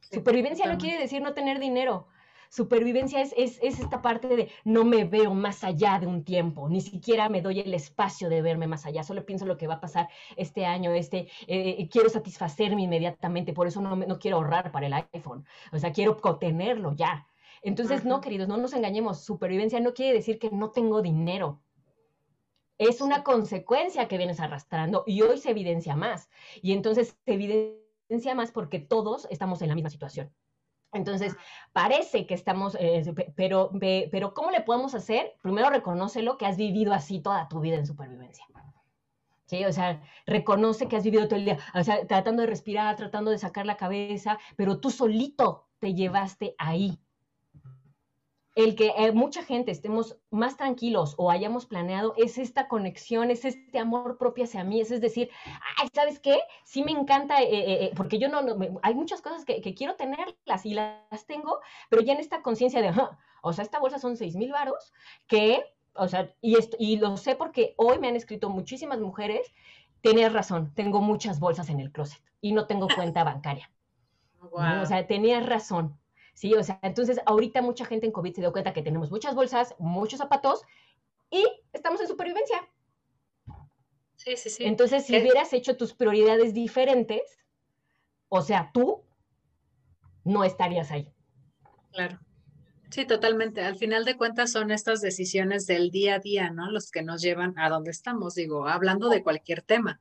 S2: supervivencia no quiere decir no tener dinero. Supervivencia es, es, esta parte de no me veo más allá de un tiempo, ni siquiera me doy el espacio de verme más allá, solo pienso lo que va a pasar este año, este, eh, eh, quiero satisfacerme inmediatamente, por eso no, no quiero ahorrar para el iPhone, o sea, quiero obtenerlo ya. Entonces, no, queridos, no nos engañemos, supervivencia no quiere decir que no tengo dinero, es una consecuencia que vienes arrastrando y hoy se evidencia más. Y entonces se evidencia más porque todos estamos en la misma situación. Entonces, parece que estamos, eh, pero, pero ¿cómo le podemos hacer? Primero reconócelo que has vivido así toda tu vida en supervivencia. ¿Sí? O sea, reconoce que has vivido todo el día, o sea, tratando de respirar, tratando de sacar la cabeza, pero tú solito te llevaste ahí el que eh, mucha gente estemos más tranquilos o hayamos planeado es esta conexión, es este amor propio hacia mí, es, decir, ay, ¿sabes qué? Sí me encanta, eh, eh, porque yo no, hay muchas cosas que, quiero tenerlas y las tengo, pero ya en esta conciencia de, o sea, esta bolsa son seis mil varos, que, o sea, y, y lo sé porque hoy me han escrito muchísimas mujeres, tienes razón, tengo muchas bolsas en el closet y no tengo cuenta bancaria. O sea, tenías razón, ¿sí? O sea, entonces ahorita mucha gente en COVID se dio cuenta que tenemos muchas bolsas, muchos zapatos y estamos en supervivencia.
S1: Sí, sí, sí.
S2: Entonces, si hubieras hecho tus prioridades diferentes, o sea, tú no estarías ahí.
S1: Claro. Sí, totalmente. Al final de cuentas son estas decisiones del día a día, ¿no? Los que nos llevan a donde estamos, digo, hablando de cualquier tema.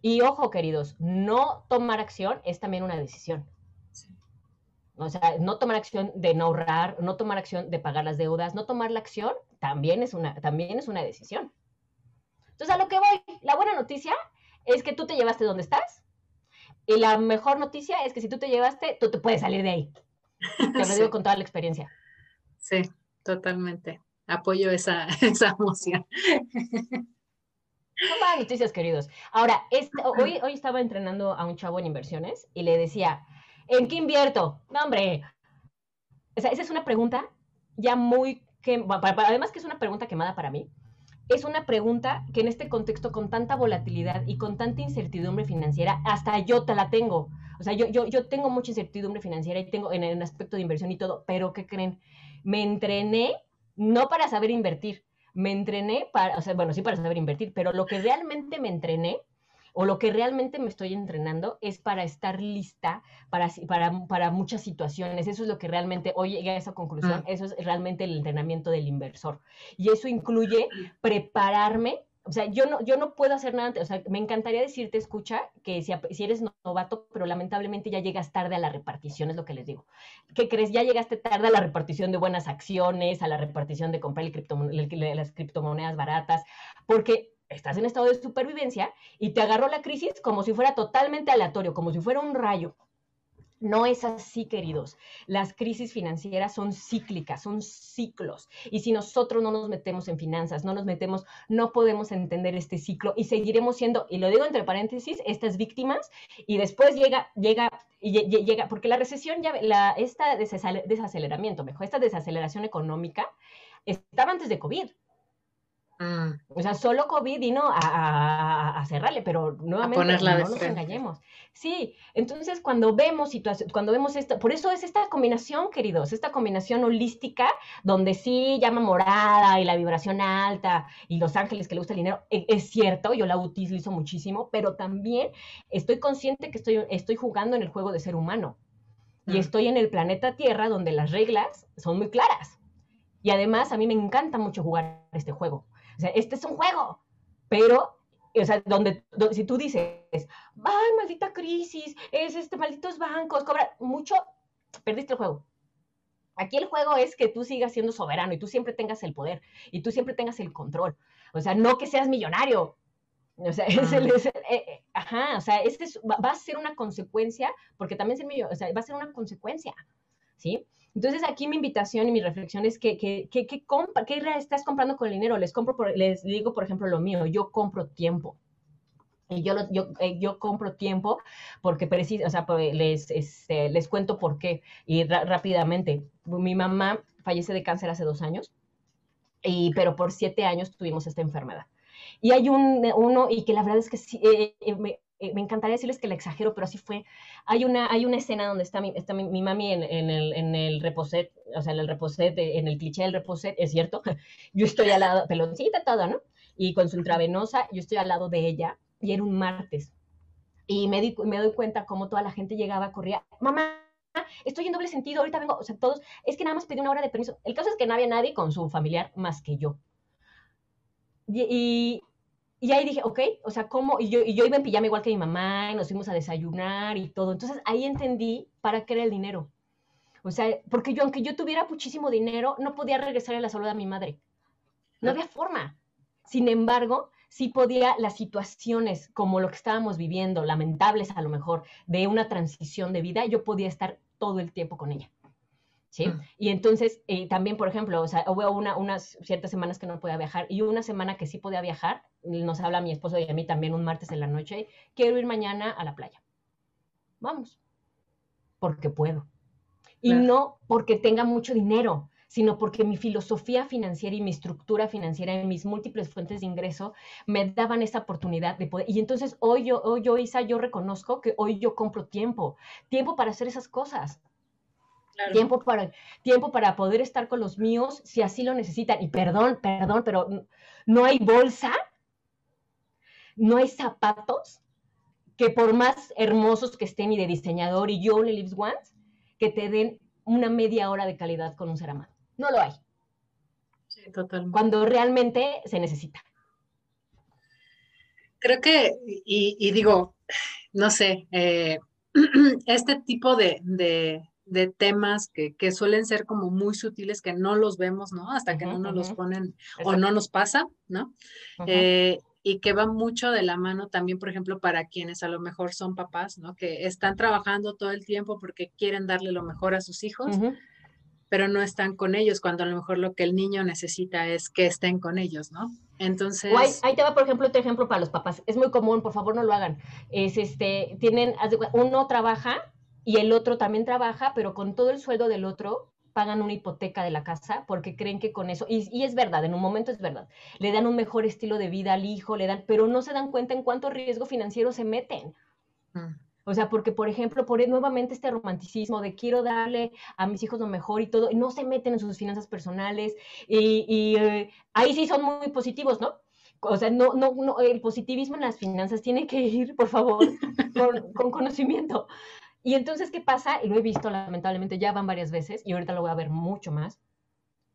S2: Y ojo, queridos, no tomar acción es también una decisión. O sea, no tomar acción de no ahorrar, no tomar acción de pagar las deudas, no tomar la acción también es una, también es una decisión. Entonces, a lo que voy, la buena noticia es que tú te llevaste donde estás y la mejor noticia es que si tú te llevaste, tú te puedes salir de ahí. Te lo digo con toda la experiencia.
S1: Sí, totalmente. Apoyo esa, esa emoción.
S2: Son malas noticias, queridos. Ahora, este, hoy, hoy estaba entrenando a un chavo en inversiones y le decía, ¿en qué invierto? No, hombre. O sea, esa es una pregunta ya muy, que, además que es una pregunta quemada para mí, es una pregunta que en este contexto con tanta volatilidad y con tanta incertidumbre financiera, hasta yo te la tengo. O sea, yo, yo, yo tengo mucha incertidumbre financiera y tengo en el aspecto de inversión y todo, pero ¿qué creen? Me entrené no para saber invertir, me entrené para, o sea, bueno, sí para saber invertir, pero lo que realmente me entrené o lo que realmente me estoy entrenando es para estar lista para, para, para muchas situaciones. Eso es lo que realmente, hoy llegué a esa conclusión, mm. eso es realmente el entrenamiento del inversor. Y eso incluye prepararme o sea, yo no, yo no puedo hacer nada, o sea, me encantaría decirte, escucha, que si, si, eres novato, pero lamentablemente ya llegas tarde a la repartición, es lo que les digo. ¿Qué crees? Ya llegaste tarde a la repartición de buenas acciones, a la repartición de comprar el las criptomonedas baratas, porque estás en estado de supervivencia y te agarró la crisis como si fuera totalmente aleatorio, como si fuera un rayo. No es así, queridos. Las crisis financieras son cíclicas, son ciclos. Y si nosotros no nos metemos en finanzas, no nos metemos, no podemos entender este ciclo y seguiremos siendo, y lo digo entre paréntesis, estas víctimas. Y después llega, llega, llega, porque la recesión ya, esta desaceleramiento, mejor, esta desaceleración económica estaba antes de COVID. Mm. O sea, solo COVID vino a, a, cerrarle, pero nuevamente no nos engañemos. Sí, entonces cuando vemos situación, cuando vemos esto, por eso es esta combinación, queridos, esta combinación holística, donde sí llama morada y la vibración alta y los ángeles que le gusta el dinero, e, es, cierto, yo la utilizo muchísimo, pero también estoy consciente que estoy, estoy jugando en el juego de ser humano. Y mm. estoy en el planeta Tierra donde las reglas son muy claras. Y además a mí me encanta mucho jugar este juego o sea, este es un juego, pero, o sea, donde, si tú dices, ay, maldita crisis, es este, malditos bancos, cobra mucho, perdiste el juego. Aquí el juego es que tú sigas siendo soberano y tú siempre tengas el poder y tú siempre tengas el control. O sea, no que seas millonario. O sea, es el, eh, eh, ajá, o sea, este va, a ser una consecuencia, porque también ser millonario, o sea, va a ser una consecuencia, ¿sí? Entonces aquí mi invitación y mi reflexión es que, que, que, que ¿qué estás comprando con el dinero? Les, compro les digo, por ejemplo, lo mío, yo compro tiempo. Y yo, yo, eh, yo compro tiempo porque preciso, o sea, les, este, les cuento por qué. Y rápidamente, mi mamá fallece de cáncer hace dos años, y, pero por siete años tuvimos esta enfermedad. Y hay un, uno, y que la verdad es que sí, eh, eh, me, encantaría decirles que le exagero, pero así fue. Hay una, hay una escena donde está mi, está mi, mami en, en, el, en el reposet, o sea, en el reposet, en el cliché del reposet, es cierto. Yo estoy al lado, peloncita toda, ¿no? Y con su intravenosa, yo estoy al lado de ella, y era un martes. Y me, di, me doy cuenta cómo toda la gente llegaba, corría, mamá, estoy en doble sentido, ahorita vengo, o sea, todos, es que nada más pedí una hora de permiso. El caso es que no había nadie con su familiar más que yo. y, y ahí dije, ok, o sea, ¿cómo? Y yo, y yo iba en pijama igual que mi mamá, y nos fuimos a desayunar y todo. Entonces ahí entendí para qué era el dinero. O sea, porque yo, aunque yo tuviera muchísimo dinero, no podía regresar a la salud a mi madre. No había forma. Sin embargo, sí podía las situaciones como lo que estábamos viviendo, lamentables a lo mejor, de una transición de vida, yo podía estar todo el tiempo con ella. ¿Sí? Mm. Y entonces, eh, también, por ejemplo, o sea, hubo una, unas ciertas semanas que no podía viajar y una semana que sí podía viajar, nos habla mi esposo y a mí también un martes en la noche, quiero ir mañana a la playa. Vamos, porque puedo. Y no porque tenga mucho dinero, sino porque mi filosofía financiera y mi estructura financiera y mis múltiples fuentes de ingreso me daban esa oportunidad de poder. Y entonces hoy yo, hoy yo, Isa, yo reconozco que hoy yo compro tiempo, tiempo para hacer esas cosas. Tiempo, para, tiempo para poder estar con los míos si así lo necesitan. Y perdón, perdón, pero no hay bolsa, no hay zapatos que por más hermosos que estén y de diseñador y yo only lives once, que te den una media hora de calidad con un ser amado. No lo hay. Sí, totalmente. Cuando realmente se necesita.
S1: Creo que, y, digo, no sé, eh, este tipo de, de temas que, que, suelen ser como muy sutiles, que no los vemos, ¿no? Hasta que no nos los ponen o no nos pasa, ¿no? Eh, y que va mucho de la mano también, por ejemplo, para quienes a lo mejor son papás, ¿no? Que están trabajando todo el tiempo porque quieren darle lo mejor a sus hijos, pero no están con ellos, cuando a lo mejor lo que el niño necesita es que estén con ellos, ¿no? Entonces...
S2: ahí, te va, por ejemplo, otro ejemplo para los papás. Es muy común, por favor no lo hagan. Es este, tienen, uno trabaja y el otro también trabaja, pero con todo el sueldo del otro pagan una hipoteca de la casa porque creen que con eso, y, es verdad, en un momento es verdad, le dan un mejor estilo de vida al hijo, le dan, pero no se dan cuenta en cuánto riesgo financiero se meten. Mm. O sea, porque, por ejemplo, por nuevamente este romanticismo de quiero darle a mis hijos lo mejor y todo, y no se meten en sus finanzas personales, y, eh, ahí sí son muy positivos, ¿no? O sea, no, no, no, el positivismo en las finanzas tiene que ir, por favor, con conocimiento. Y entonces, ¿qué pasa? Y lo he visto lamentablemente, ya van varias veces y ahorita lo voy a ver mucho más.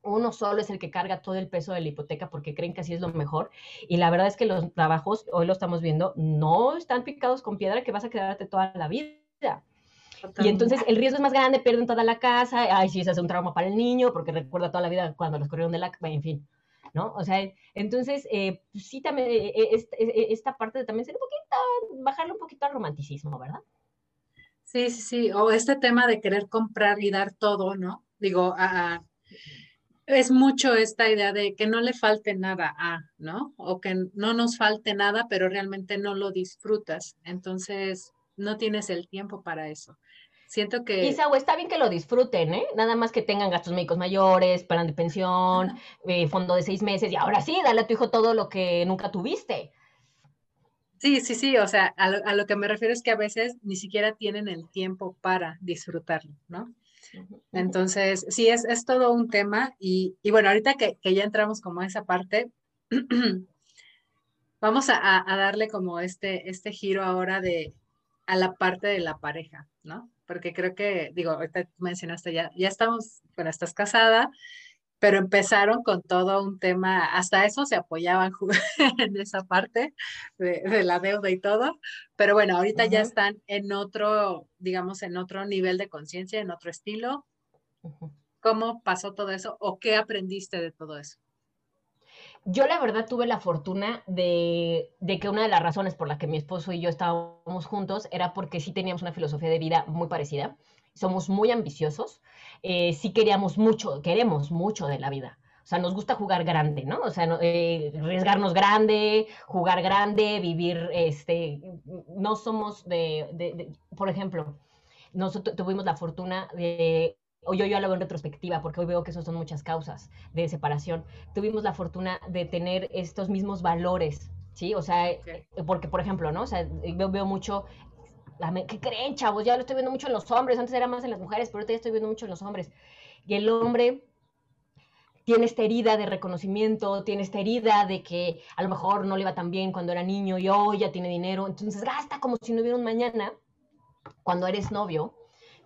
S2: Uno solo es el que carga todo el peso de la hipoteca porque creen que así es lo mejor. Y la verdad es que los trabajos, hoy lo estamos viendo, no están picados con piedra que vas a quedarte toda la vida. Y entonces el riesgo es más grande, pierden toda la casa, ay, sí, se hace un trauma para el niño porque recuerda toda la vida cuando los corrieron de la... En fin, ¿no? O sea, entonces, eh, sí, también, eh, eh, esta parte de también ser un poquito, bajarle un poquito al romanticismo, ¿verdad?
S1: Sí, sí, sí. O este tema de querer comprar y dar todo, ¿no? Digo, es mucho esta idea de que no le falte nada a, ¿no? O que no nos falte nada, pero realmente no lo disfrutas. Entonces, no tienes el tiempo para eso. Siento que...
S2: Isa, o está bien que lo disfruten, ¿eh? Nada más que tengan gastos médicos mayores, plan de pensión, eh, fondo de seis meses, y ahora sí, dale a tu hijo todo lo que nunca tuviste.
S1: Sí, sí, sí, o sea, a lo, que me refiero es que a veces ni siquiera tienen el tiempo para disfrutarlo, ¿no? Entonces, sí, es, es todo un tema y, bueno, ahorita que, ya entramos como a esa parte, vamos a, darle como este, este giro ahora de a la parte de la pareja, ¿no? Porque creo que, digo, ahorita mencionaste ya, ya estamos, bueno, estás casada, pero empezaron con todo un tema, hasta eso se apoyaban en esa parte de, la deuda y todo, pero bueno, ahorita ya están en otro, digamos, en otro nivel de conciencia, en otro estilo. ¿Cómo pasó todo eso o qué aprendiste de todo eso?
S2: Yo la verdad tuve la fortuna de, de, que una de las razones por la que mi esposo y yo estábamos juntos era porque sí teníamos una filosofía de vida muy parecida somos muy ambiciosos, eh, sí queríamos mucho, queremos mucho de la vida. O sea, nos gusta jugar grande, ¿no? O sea, eh, arriesgarnos grande, jugar grande, vivir, este, no somos de, por ejemplo, nosotros tuvimos la fortuna de o yo, yo lo veo en retrospectiva, porque hoy veo que esos son muchas causas de separación. Tuvimos la fortuna de tener estos mismos valores, ¿sí? O sea, porque, por ejemplo, ¿no? O sea, veo mucho ¿Qué creen, chavos? Ya lo estoy viendo mucho en los hombres. Antes era más en las mujeres, pero ahorita ya estoy viendo mucho en los hombres. Y el hombre tiene esta herida de reconocimiento, tiene esta herida de que a lo mejor no le iba tan bien cuando era niño y hoy ya tiene dinero. Entonces gasta como si no hubiera un mañana. Cuando eres novio,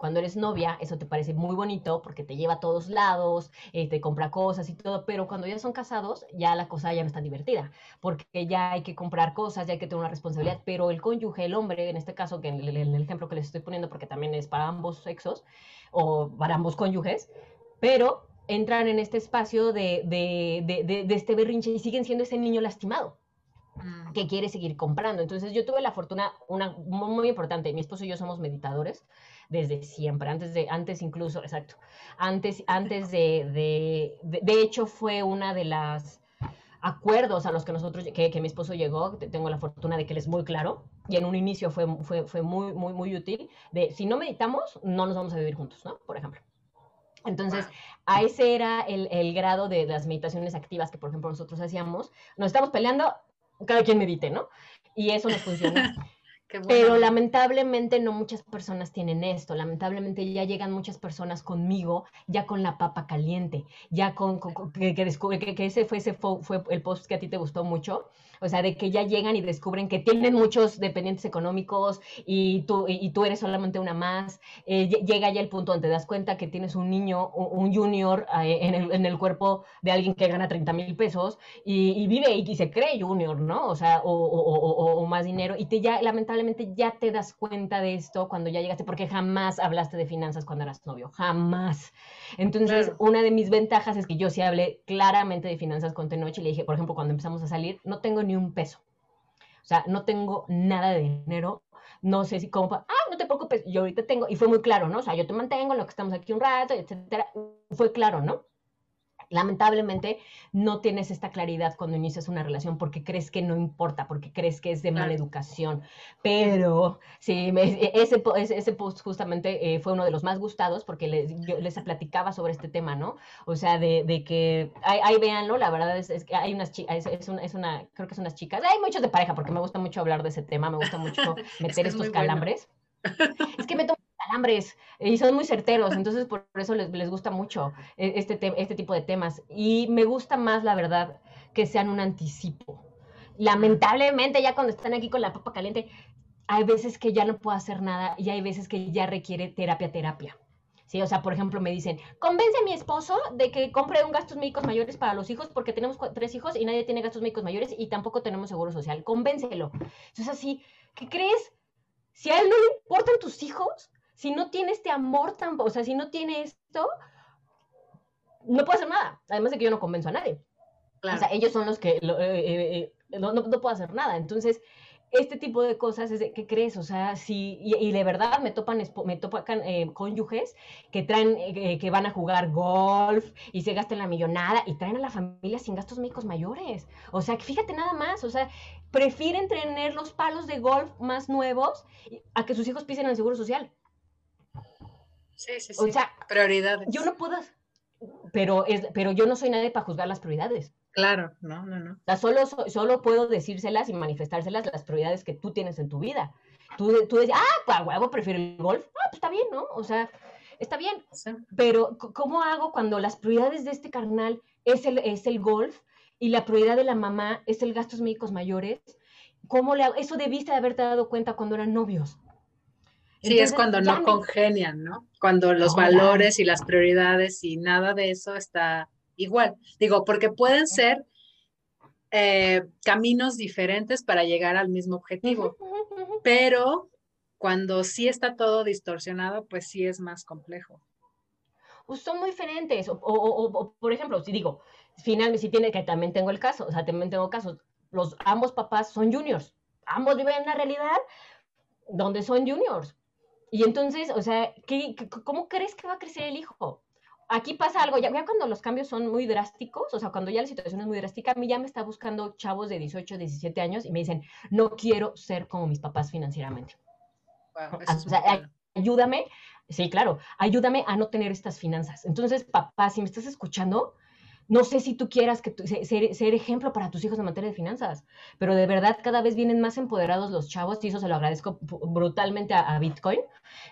S2: cuando eres novia, eso te parece muy bonito porque te lleva a todos lados, eh, te compra cosas y todo, pero cuando ya son casados, ya la cosa ya no es tan divertida, porque ya hay que comprar cosas, ya hay que tener una responsabilidad, pero el cónyuge, el hombre, en este caso, que en el, ejemplo que les estoy poniendo, porque también es para ambos sexos o para ambos cónyuges, pero entran en este espacio de, de, de este berrinche y siguen siendo ese niño lastimado. Que quiere seguir comprando. Entonces yo tuve la fortuna, una muy importante, mi esposo y yo somos meditadores, desde siempre, antes de, antes incluso, exacto, antes, antes de, de, de, hecho fue una de las acuerdos a los que nosotros, que, que, mi esposo llegó, tengo la fortuna de que él es muy claro, y en un inicio fue, fue, fue muy, muy, muy útil, de si no meditamos, no nos vamos a vivir juntos, ¿no? Por ejemplo. Entonces, a ese era el, el, grado de las meditaciones activas que, por ejemplo, nosotros hacíamos. Nos estamos peleando, cada quien medite, ¿no? Y eso nos funcionó. Pero lamentablemente no muchas personas tienen esto. Lamentablemente ya llegan muchas personas conmigo ya con la papa caliente, ya con, que, descubre que, ese fue, ese fue, el post que a ti te gustó mucho. O sea, de que ya llegan y descubren que tienen muchos dependientes económicos y tú, y, tú eres solamente una más. Eh, llega ya el punto donde te das cuenta que tienes un niño, un, junior eh, en, el, en, el, cuerpo de alguien que gana 30 mil pesos y, vive y, se cree junior, ¿no? O sea, o, o, o más dinero. Y te ya, lamentablemente, ya te das cuenta de esto cuando ya llegaste, porque jamás hablaste de finanzas cuando eras novio, jamás. Entonces, una de mis ventajas es que yo sí hablé claramente de finanzas con Tenoch y le dije, por ejemplo, cuando empezamos a salir, no tengo ni un peso. O sea, no tengo nada de dinero, no sé si como, ah, no te preocupes, yo ahorita tengo, y fue muy claro, ¿no? O sea, yo te mantengo, lo que estamos aquí un rato, etcétera, fue claro, ¿no? Lamentablemente no tienes esta claridad cuando inicias una relación porque crees que no importa, porque crees que es de mala educación. Pero sí, ese, ese, post justamente eh, fue uno de los más gustados porque les, yo les platicaba sobre este tema, ¿no? O sea, de, de que, ahí, véanlo, la verdad es, que hay unas chicas, es, una, es, una, creo que son unas chicas, hay muchos de pareja porque me gusta mucho hablar de ese tema, me gusta mucho meter estos calambres. Es que me tomo calambres y son muy certeros, entonces por eso les, les gusta mucho e, este, este tipo de temas. Y me gusta más, la verdad, que sean un anticipo. Lamentablemente, ya cuando están aquí con la papa caliente, hay veces que ya no puedo hacer nada y hay veces que ya requiere terapia, terapia. Sí, o sea, por ejemplo, me dicen, convence a mi esposo de que compre un gastos médicos mayores para los hijos porque tenemos tres hijos y nadie tiene gastos médicos mayores y tampoco tenemos seguro social. Convéncelo. Entonces, así, ¿qué crees? Si a él no le importan tus hijos, si no tiene este amor tan, o sea, si no tiene esto, no puedo hacer nada. Además de que yo no convenzo a nadie. O sea, ellos son los que eh, eh, eh, no, no, puedo hacer nada. Entonces, este tipo de cosas es de, ¿qué crees? O sea, si, y, de verdad me topan, me topan cónyuges que traen, que van a jugar golf y se gastan la millonada y traen a la familia sin gastos médicos mayores. O sea, fíjate nada más, o sea, prefieren tener los palos de golf más nuevos a que sus hijos pisen el seguro social.
S1: Sí, sí, sí. O sea, prioridades.
S2: Yo no puedo, pero, es, pero yo no soy nadie para juzgar las prioridades.
S1: Claro, no, no, no.
S2: O sea, solo, solo puedo decírselas y manifestárselas las prioridades que tú tienes en tu vida. Tú, tú decías, ah, pues huevo, prefiero el golf. Ah, pues está bien, ¿no? O sea, está bien. Pero, ¿cómo hago cuando las prioridades de este carnal es el, es el golf y la prioridad de la mamá es el gastos médicos mayores? ¿Cómo le hago? Eso debiste de haberte dado cuenta cuando eran novios.
S1: Sí, es cuando no congenian, ¿no? Cuando los valores y las prioridades y nada de eso está igual. Digo, porque pueden ser eh, caminos diferentes para llegar al mismo objetivo, pero cuando sí está todo distorsionado, pues sí es más complejo.
S2: Pues son muy diferentes. O, por ejemplo, si digo, finalmente, si tiene que también tengo el caso, o sea, también tengo casos, los ambos papás son juniors, ambos viven en una realidad donde son juniors. Y entonces, o sea, ¿qué, cómo crees que va a crecer el hijo? Aquí pasa algo, ya, cuando los cambios son muy drásticos, o sea, cuando ya la situación es muy drástica, a mí ya me está buscando chavos de 18, 17 años y me dicen, no quiero ser como mis papás financieramente. o sea, ayúdame, sí, claro, ayúdame a no tener estas finanzas. Entonces, papá, si me estás escuchando, no sé si tú quieras que ser, ejemplo para tus hijos en materia de finanzas, pero de verdad cada vez vienen más empoderados los chavos y eso se lo agradezco brutalmente a, Bitcoin,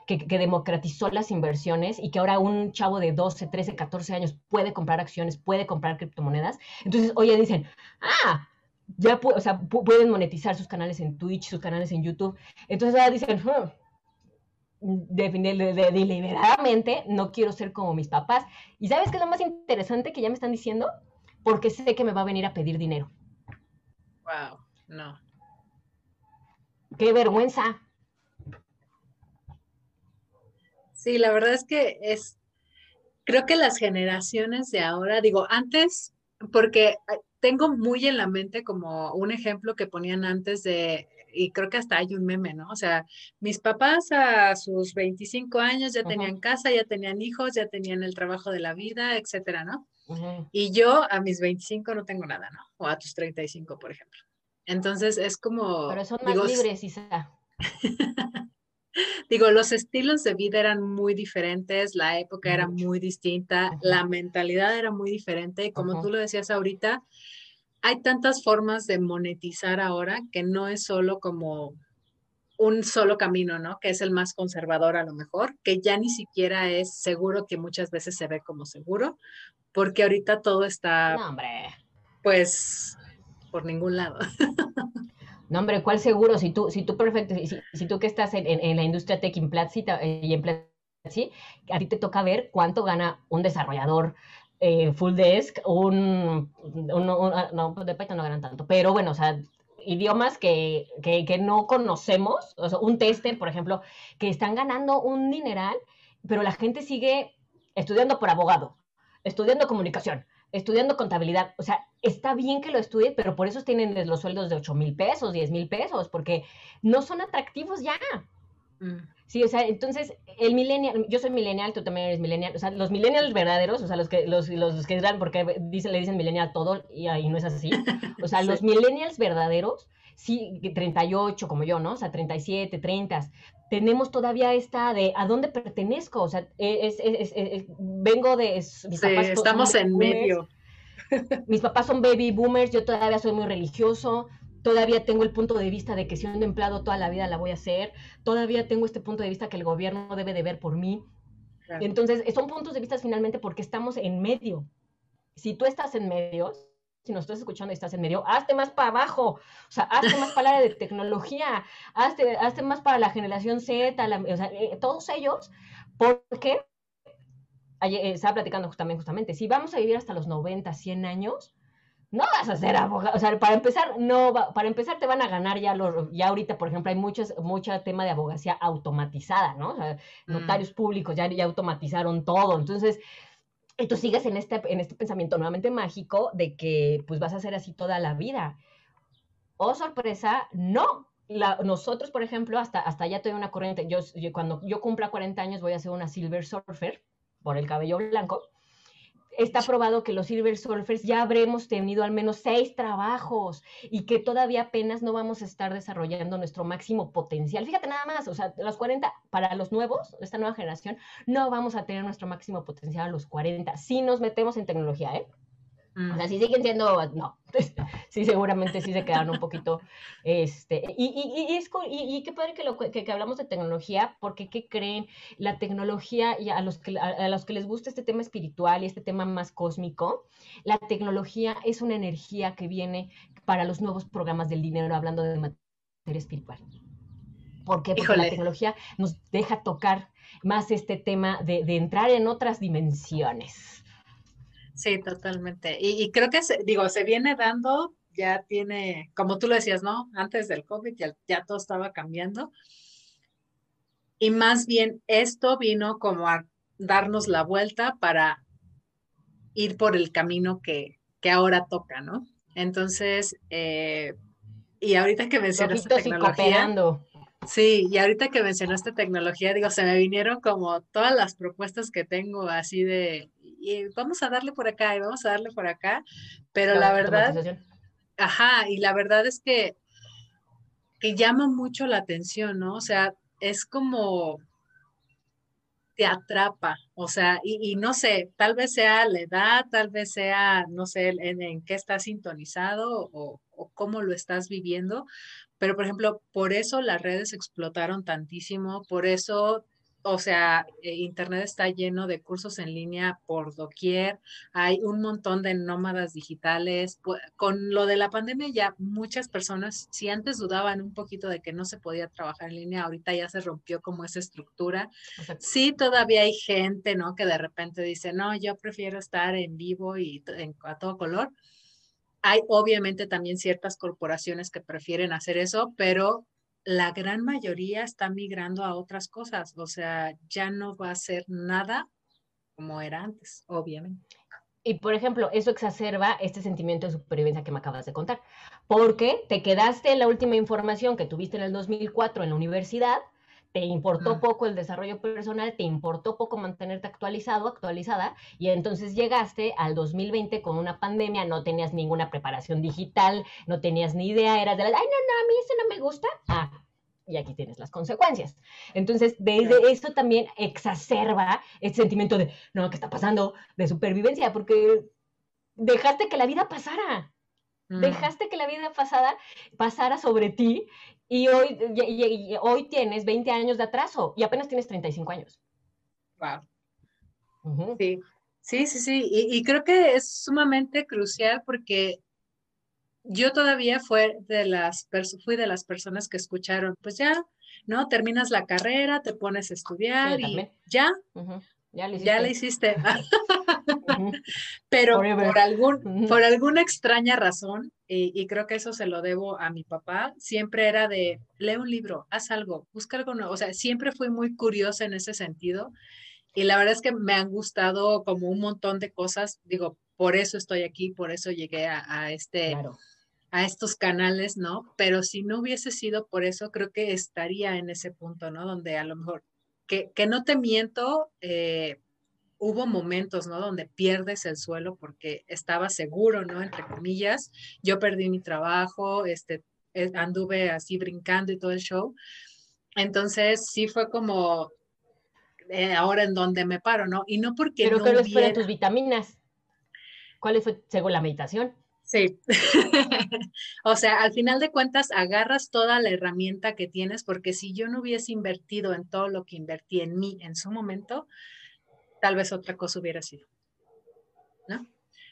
S2: que, democratizó las inversiones y que ahora un chavo de 12, 13, 14 años puede comprar acciones, puede comprar criptomonedas. Entonces, oye, dicen, ah, ya pueden monetizar sus canales en Twitch, sus canales en YouTube. Entonces ahora dicen, hmm, deliberadamente no quiero ser como mis papás. ¿Y sabes qué es lo más interesante que ya me están diciendo? Porque sé que me va a venir a pedir dinero.
S1: Wow, no.
S2: Qué vergüenza.
S1: Sí, la verdad es que es, creo que las generaciones de ahora, digo, antes, porque tengo muy en la mente como un ejemplo que ponían antes de y creo que hasta hay un meme, ¿no? O sea, mis papás a sus 25 años ya tenían casa, ya tenían hijos, ya tenían el trabajo de la vida, etcétera, ¿no? Y yo a mis 25 no tengo nada, ¿no? O a tus 35, por ejemplo. Entonces es como...
S2: Pero son más libres, Isa.
S1: digo, los estilos de vida eran muy diferentes, la época era muy distinta, la mentalidad era muy diferente y como tú lo decías ahorita, hay tantas formas de monetizar ahora que no es solo como un solo camino, ¿no? Que es el más conservador a lo mejor, que ya ni siquiera es seguro que muchas veces se ve como seguro, porque ahorita todo está,
S2: no, hombre.
S1: pues, por ningún lado.
S2: No, hombre, ¿cuál seguro? Si tú, si tú perfecto, si, tú que estás en, la industria tech en Platzi y en Platzi, a ti te toca ver cuánto gana un desarrollador eh, full desk, un, ah, no, pues de Python no ganan tanto, pero bueno, o sea, idiomas que, que, no conocemos, o sea, un tester, por ejemplo, que están ganando un dineral, pero la gente sigue estudiando por abogado, estudiando comunicación, estudiando contabilidad. O sea, está bien que lo estudien, pero por eso tienen los sueldos de 8 mil pesos, 10 mil pesos, porque no son atractivos ya. Mm. Sí, o sea, entonces, el millennial, yo soy millennial, tú también eres millennial, o sea, los millennials verdaderos, o sea, los que, los, los que eran, porque dice, le dicen millennial todo y ahí no es así, o sea, los millennials verdaderos, sí, 38 como yo, ¿no? O sea, 37, 30, tenemos todavía esta de a dónde pertenezco, o sea, es, vengo de...
S1: sí, estamos en medio.
S2: Mis papás son baby boomers, yo todavía soy muy religioso, todavía tengo el punto de vista de que siendo empleado toda la vida la voy a hacer, todavía tengo este punto de vista que el gobierno debe de ver por mí. Entonces, son puntos de vista finalmente porque estamos en medio. Si tú estás en medio, si nos estás escuchando y estás en medio, hazte más para abajo, o sea, hazte más para la de tecnología, hazte, hazte, más para la generación Z, o sea, eh, todos ellos, porque eh, estaba platicando justamente, justamente, si vamos a vivir hasta los 90, 100 años, no vas a ser abogado, o sea, para empezar, no para empezar te van a ganar ya los, ya ahorita, por ejemplo, hay muchos, mucho tema de abogacía automatizada, ¿no? O sea, mm. notarios públicos ya, ya automatizaron todo, entonces, y tú sigues en este, en este pensamiento nuevamente mágico de que pues vas a ser así toda la vida. Oh, sorpresa, no. nosotros, por ejemplo, hasta, hasta ya tengo una corriente, yo, cuando yo cumpla 40 años voy a ser una Silver Surfer por el cabello blanco está probado que los Silver Surfers ya habremos tenido al menos seis trabajos y que todavía apenas no vamos a estar desarrollando nuestro máximo potencial. Fíjate nada más, o sea, los 40, para los nuevos, esta nueva generación, no vamos a tener nuestro máximo potencial a los 40 si nos metemos en tecnología, ¿eh? O sea, mm. si siguen siendo, no, sí, seguramente sí se quedaron un poquito, este, y, y, y, es, y, qué padre que, lo, que, que, hablamos de tecnología, porque ¿qué creen? La tecnología, y a los, que, a, los que les gusta este tema espiritual y este tema más cósmico, la tecnología es una energía que viene para los nuevos programas del dinero, hablando de materia espiritual. ¿Por qué? Porque la tecnología nos deja tocar más este tema de, de entrar en otras dimensiones.
S1: Sí, totalmente. Y, creo que, se, digo, se viene dando, ya tiene, como tú lo decías, ¿no? Antes del COVID ya, ya todo estaba cambiando. Y más bien esto vino como a darnos la vuelta para ir por el camino que, que ahora toca, ¿no? Entonces, eh, y ahorita que mencionaste tecnología, sí, y ahorita que mencionaste tecnología, digo, se me vinieron como todas las propuestas que tengo así de, y vamos a darle por acá y vamos a darle por acá, pero la, verdad, ajá, y la verdad es que, que llama mucho la atención, ¿no? O sea, es como te atrapa, o sea, y, no sé, tal vez sea la edad, tal vez sea, no sé, en, qué estás sintonizado o, o, cómo lo estás viviendo, pero por ejemplo, por eso las redes explotaron tantísimo, por eso o sea, eh, Internet está lleno de cursos en línea por doquier, hay un montón de nómadas digitales. Con lo de la pandemia ya muchas personas, si antes dudaban un poquito de que no se podía trabajar en línea, ahorita ya se rompió como esa estructura. Sí, todavía hay gente, ¿no? Que de repente dice, no, yo prefiero estar en vivo y a todo color. Hay obviamente también ciertas corporaciones que prefieren hacer eso, pero la gran mayoría está migrando a otras cosas, o sea, ya no va a ser nada como era antes, obviamente.
S2: Y por ejemplo, eso exacerba este sentimiento de supervivencia que me acabas de contar, porque te quedaste en la última información que tuviste en el 2004 en la universidad, te importó poco el desarrollo personal, te importó poco mantenerte actualizado, actualizada, y entonces llegaste al 2020 con una pandemia, no tenías ninguna preparación digital, no tenías ni idea, eras de la, ay, no, no, a mí eso no me gusta. Ah, y aquí tienes las consecuencias. Entonces, desde eso también exacerba este sentimiento de, no, ¿qué está pasando? De supervivencia, porque dejaste que la vida pasara. Mm. Dejaste que la vida pasada pasara sobre ti y hoy, hoy tienes 20 años de atraso y apenas tienes 35 años.
S1: Wow. Sí, sí, sí, sí. Y, creo que es sumamente crucial porque yo todavía fue de las fui de las personas que escucharon, pues ya, ¿no? Terminas la carrera, te pones a estudiar y ya, ya, le ya hiciste. Pero por, algún, por alguna extraña razón, y, creo que eso se lo debo a mi papá, siempre era de, lee un libro, haz algo, busca algo nuevo. O sea, siempre fui muy curiosa en ese sentido. Y la verdad es que me han gustado como un montón de cosas, digo, por eso estoy aquí, por eso llegué a, este, a estos canales, ¿no? Pero si no hubiese sido por eso, creo que estaría en ese punto, ¿no? Donde a lo mejor, que, que no te miento, eh, hubo momentos, ¿no? Donde pierdes el suelo porque estaba seguro, ¿no? Entre comillas, yo perdí mi trabajo, este, eh, anduve así brincando y todo el show. Entonces sí fue como eh, ahora en donde me paro, ¿no? Y no porque
S2: Pero no ¿qué hubiera... tus vitaminas? ¿Cuáles fue según la meditación?
S1: Sí. o sea, al final de cuentas agarras toda la herramienta que tienes porque si yo no hubiese invertido en todo lo que invertí en mí en su momento, tal vez otra cosa hubiera sido. ¿No?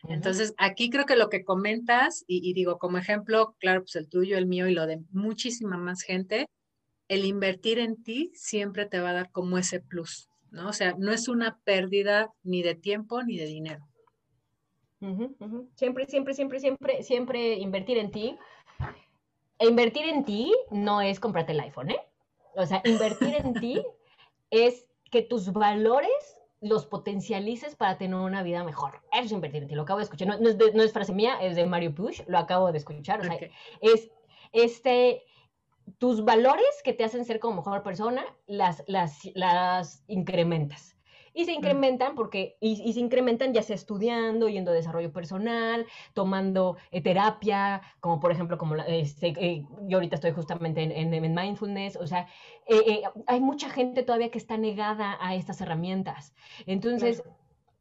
S1: Entonces, aquí creo que lo que comentas, y, digo como ejemplo, claro, pues el tuyo, el mío y lo de muchísima más gente, el invertir en ti siempre te va a dar como ese plus, ¿no? O sea, no es una pérdida ni de tiempo ni de dinero.
S2: Siempre, siempre, siempre, siempre, siempre invertir en ti. E invertir en ti no es comprarte el iPhone, ¿eh? O sea, invertir en ti es que tus valores los potencialices para tener una vida mejor. Eso es invertir en ti. Lo acabo de escuchar. No, es, frase mía, es de Mario Push. Lo acabo de escuchar. O sea, es este, tus valores que te hacen ser como mejor persona, las, las, las incrementas y se incrementan porque, y, se incrementan ya sea estudiando, yendo a desarrollo personal, tomando eh, terapia, como por ejemplo, como este, eh, yo ahorita estoy justamente en, en, mindfulness, o sea, eh, hay mucha gente todavía que está negada a estas herramientas. Entonces,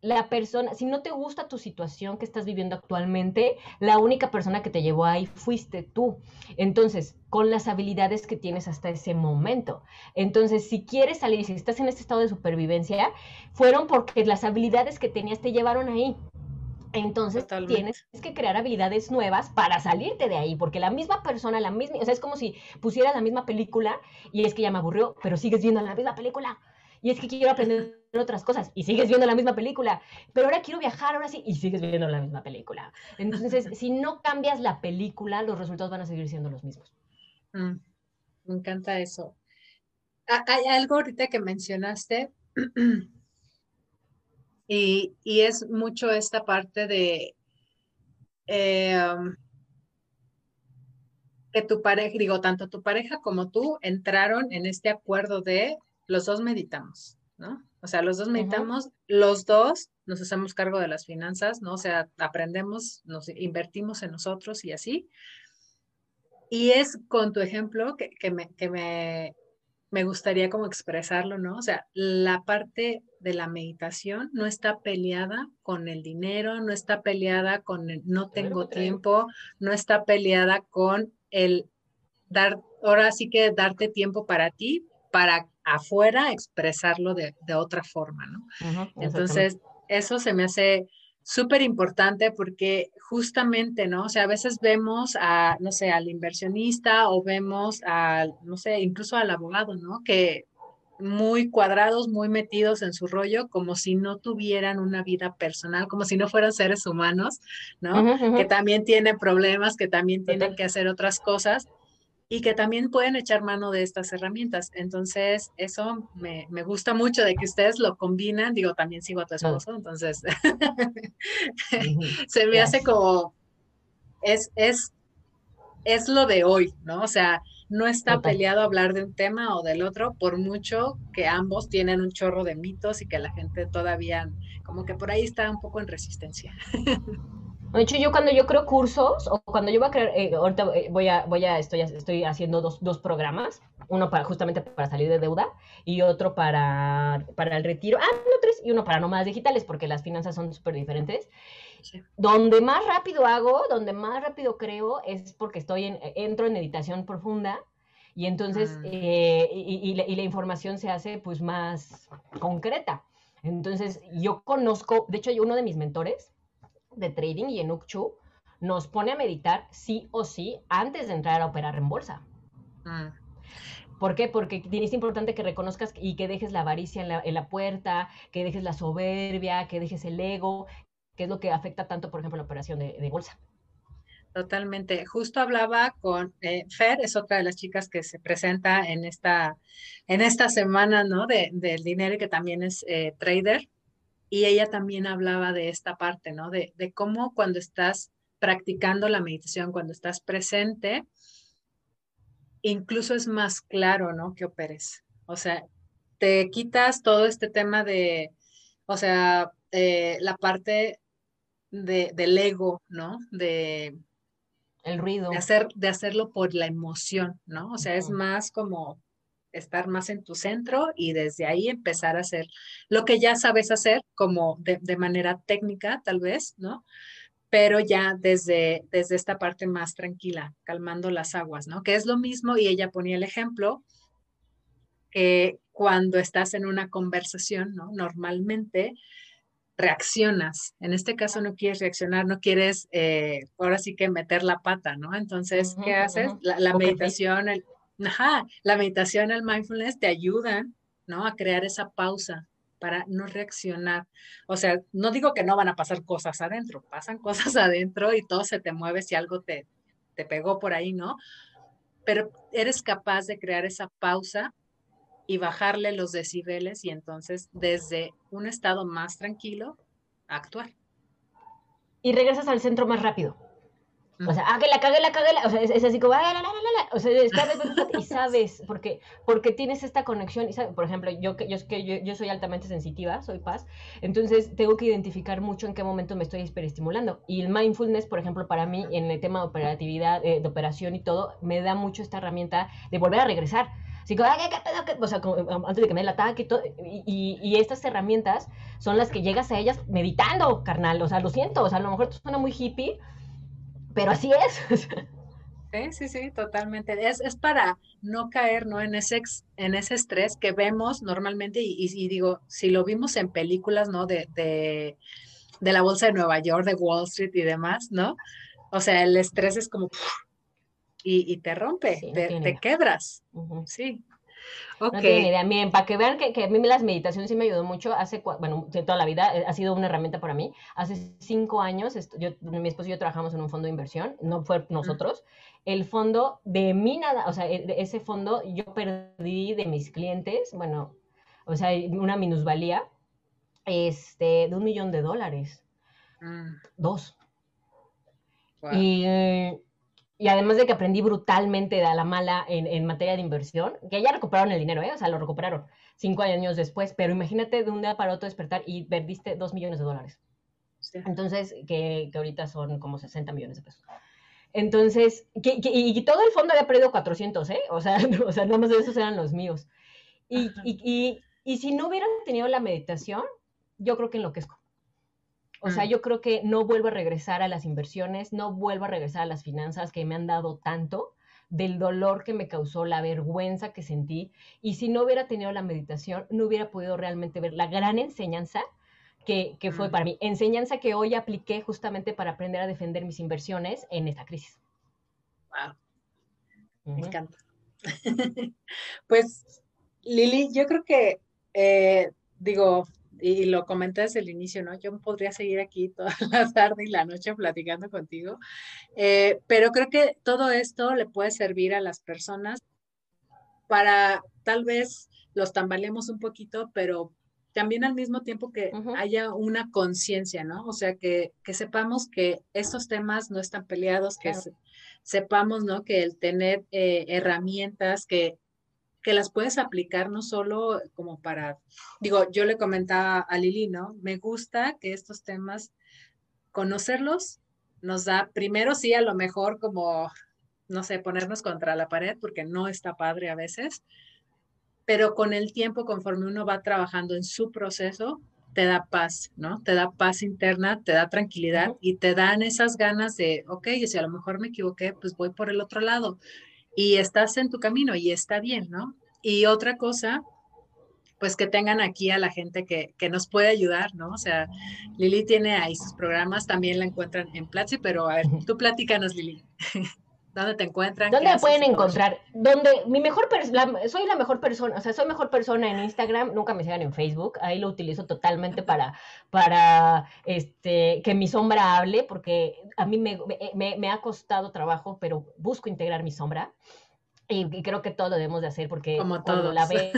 S2: la persona, si no te gusta tu situación que estás viviendo actualmente, la única persona que te llevó ahí fuiste tú. Entonces, con las habilidades que tienes hasta ese momento. Entonces, si quieres salir, si estás en este estado de supervivencia, fueron porque las habilidades que tenías te llevaron ahí. Entonces tienes que crear habilidades nuevas para salirte de ahí, porque la misma persona, la misma, o sea, es como si pusieras la misma película y es que ya me aburrió, pero sigues viendo la misma película y es que quiero aprender otras cosas y sigues viendo la misma película, pero ahora quiero viajar, ahora sí, y sigues viendo la misma película. Entonces, si no cambias la película, los resultados van a seguir siendo los mismos.
S1: Mm, me encanta eso. Ah, hay algo ahorita que mencionaste y, es mucho esta parte de em, que tu pareja, digo, tanto tu pareja como tú entraron en este acuerdo de los dos meditamos, ¿no? O sea, los dos meditamos, los dos nos hacemos cargo de las finanzas, ¿no? O sea, aprendemos, nos invertimos en nosotros y así. Y es con tu ejemplo que, me, que me, me gustaría como expresarlo, ¿no? O sea, la parte de la meditación no está peleada con el dinero, no está peleada con el no tengo tiempo, no está peleada con el dar, ahora sí que darte tiempo para ti, para afuera expresarlo de, otra forma, ¿no? Entonces, eso se me hace súper importante porque justamente, ¿no? O sea, a veces vemos a, no sé, al inversionista o vemos al, no sé, incluso al abogado, ¿no? Que muy cuadrados, muy metidos en su rollo, como si no tuvieran una vida personal, como si no fueran seres humanos, ¿no? Que también tienen problemas, que también tienen que hacer otras cosas y que también pueden echar mano de estas herramientas. Entonces, eso me, gusta mucho de que ustedes lo combinan. Digo, también sigo a tu esposo, entonces se me hace como, es, es, es lo de hoy, ¿no? O sea, no está peleado hablar de un tema o del otro, por mucho que ambos tienen un chorro de mitos y que la gente todavía, como que por ahí está un poco en resistencia.
S2: De hecho, yo cuando yo creo cursos, o cuando yo voy a crear, eh, ahorita eh, voy a, voy a, estoy, estoy haciendo dos, dos, programas, uno para justamente para salir de deuda y otro para, para el retiro, ah, no, tres, y uno para nómadas digitales, porque las finanzas son súper diferentes. Donde más rápido hago, donde más rápido creo, es porque estoy en, entro en meditación profunda, y entonces, ah. eh, y, la, y la información se hace pues más concreta. Entonces, yo conozco, de hecho, uno de mis mentores, de trading y en Ukchu nos pone a meditar sí o sí antes de entrar a operar en bolsa. Mm. ¿Por qué? Porque es importante que reconozcas y que dejes la avaricia en la, puerta, que dejes la soberbia, que dejes el ego, que es lo que afecta tanto, por ejemplo, la operación de, bolsa.
S1: Totalmente. Justo hablaba con eh, Fer, es otra de las chicas que se presenta en esta, en esta semana, ¿no? De, del dinero y que también es eh, trader. Y ella también hablaba de esta parte, ¿no? De, de cómo cuando estás practicando la meditación, cuando estás presente, incluso es más claro, ¿no? Que operes. O sea, te quitas todo este tema de, o sea, eh, la parte de, del ego, ¿no? De...
S2: El ruido.
S1: De, hacer, de hacerlo por la emoción, ¿no? O sea, es más como estar más en tu centro y desde ahí empezar a hacer lo que ya sabes hacer, como de, de manera técnica, tal vez, ¿no? pero ya desde, desde esta parte más tranquila, calmando las aguas, ¿no? Que es lo mismo, y ella ponía el ejemplo, que cuando estás en una conversación, ¿no? Normalmente reaccionas. En este caso no quieres reaccionar, no quieres, eh, ahora sí que meter la pata, ¿no? Entonces, ¿qué haces? La, meditación, el, ajá, la meditación, el mindfulness te ayudan, ¿no? A crear esa pausa, para no reaccionar. O sea, no digo que no van a pasar cosas adentro, pasan cosas adentro y todo se te mueve si algo te, te pegó por ahí, ¿no? Pero eres capaz de crear esa pausa y bajarle los decibeles y entonces desde un estado más tranquilo actuar.
S2: Y regresas al centro más rápido. O sea, ah, que la cagué, la cagué, o sea, es, así como, ah, la, la, la, o sea, y sabes, porque, porque tienes esta conexión, y sabes, por ejemplo, yo, yo, yo, yo soy altamente sensitiva, soy paz, entonces tengo que identificar mucho en qué momento me estoy hiperestimulando, y el mindfulness, por ejemplo, para mí, en el tema de operatividad, eh, de operación y todo, me da mucho esta herramienta de volver a regresar, así como, ¿qué, pedo, qué? O sea, antes de que me dé el ataque y todo, y, y, estas herramientas son las que llegas a ellas meditando, carnal, o sea, lo siento, o sea, a lo mejor suena muy hippie, pero así es.
S1: Sí, sí, sí, totalmente. Es, es para no caer ¿no? En, ese, en ese estrés que vemos normalmente y, y, digo, si lo vimos en películas, ¿no? De, de, de, la Bolsa de Nueva York, de Wall Street y demás, ¿no? O sea, el estrés es como... Y, y te rompe, te, quebras. Sí,
S2: Ok. No tienen idea. Miren, para que vean que, que, a mí las meditaciones sí me ayudó mucho, hace, bueno, toda la vida eh, ha sido una herramienta para mí. Hace cinco años, yo, mi esposo y yo trabajamos en un fondo de inversión, no fue nosotros. El fondo de mí nada, o sea, e, ese fondo yo perdí de mis clientes, bueno, o sea, una minusvalía, este, de un millón de dólares. Mm. Dos. Y y además de que aprendí brutalmente a la mala en, materia de inversión, que ya recuperaron el dinero, ¿eh? o sea, lo recuperaron cinco años después, pero imagínate de un día para otro despertar y perdiste dos millones de dólares. Entonces, que, que, ahorita son como 60 millones de pesos. Entonces, que, y, todo el fondo había perdido 400, ¿eh? O sea, o sea nada más de esos eran los míos. Y, y, y si no hubieran tenido la meditación, yo creo que enloquezco. O sea, mm. yo creo que no vuelvo a regresar a las inversiones, no vuelvo a regresar a las finanzas que me han dado tanto del dolor que me causó, la vergüenza que sentí. Y si no hubiera tenido la meditación, no hubiera podido realmente ver la gran enseñanza que, fue mm. para mí. Enseñanza que hoy apliqué justamente para aprender a defender mis inversiones en esta crisis.
S1: Wow. Me encanta. pues, Lili, yo creo que, eh, digo, y lo comenté desde el inicio, ¿no? Yo podría seguir aquí toda la tarde y la noche platicando contigo, eh, pero creo que todo esto le puede servir a las personas para tal vez los tambalemos un poquito, pero también al mismo tiempo que haya una conciencia, ¿no? O sea, que, que, sepamos que estos temas no están peleados, que sepamos, ¿no? Que el tener eh, herramientas que que las puedes aplicar no solo como para, digo, yo le comentaba a Lili, ¿no? Me gusta que estos temas, conocerlos, nos da, primero sí, a lo mejor como, no sé, ponernos contra la pared, porque no está padre a veces, pero con el tiempo, conforme uno va trabajando en su proceso, te da paz, ¿no? Te da paz interna, te da tranquilidad y te dan esas ganas de, ok, si a lo mejor me equivoqué, pues voy por el otro lado y estás en tu camino y está bien, ¿no? Y otra cosa, pues que tengan aquí a la gente que, que, nos puede ayudar, ¿no? O sea, Lili tiene ahí sus programas, también la encuentran en Platzi, pero a ver, tú platícanos, Lili. ¿Dónde te encuentran?
S2: ¿Dónde me pueden encontrar? Donde mi mejor soy la mejor persona, o sea, soy mejor persona en Instagram, nunca me sigan en Facebook, ahí lo utilizo totalmente para, para este, que mi sombra hable, porque a mí me, me, me ha costado trabajo, pero busco integrar mi sombra. Y, creo que todo lo debemos de hacer porque
S1: como
S2: cuando la ves,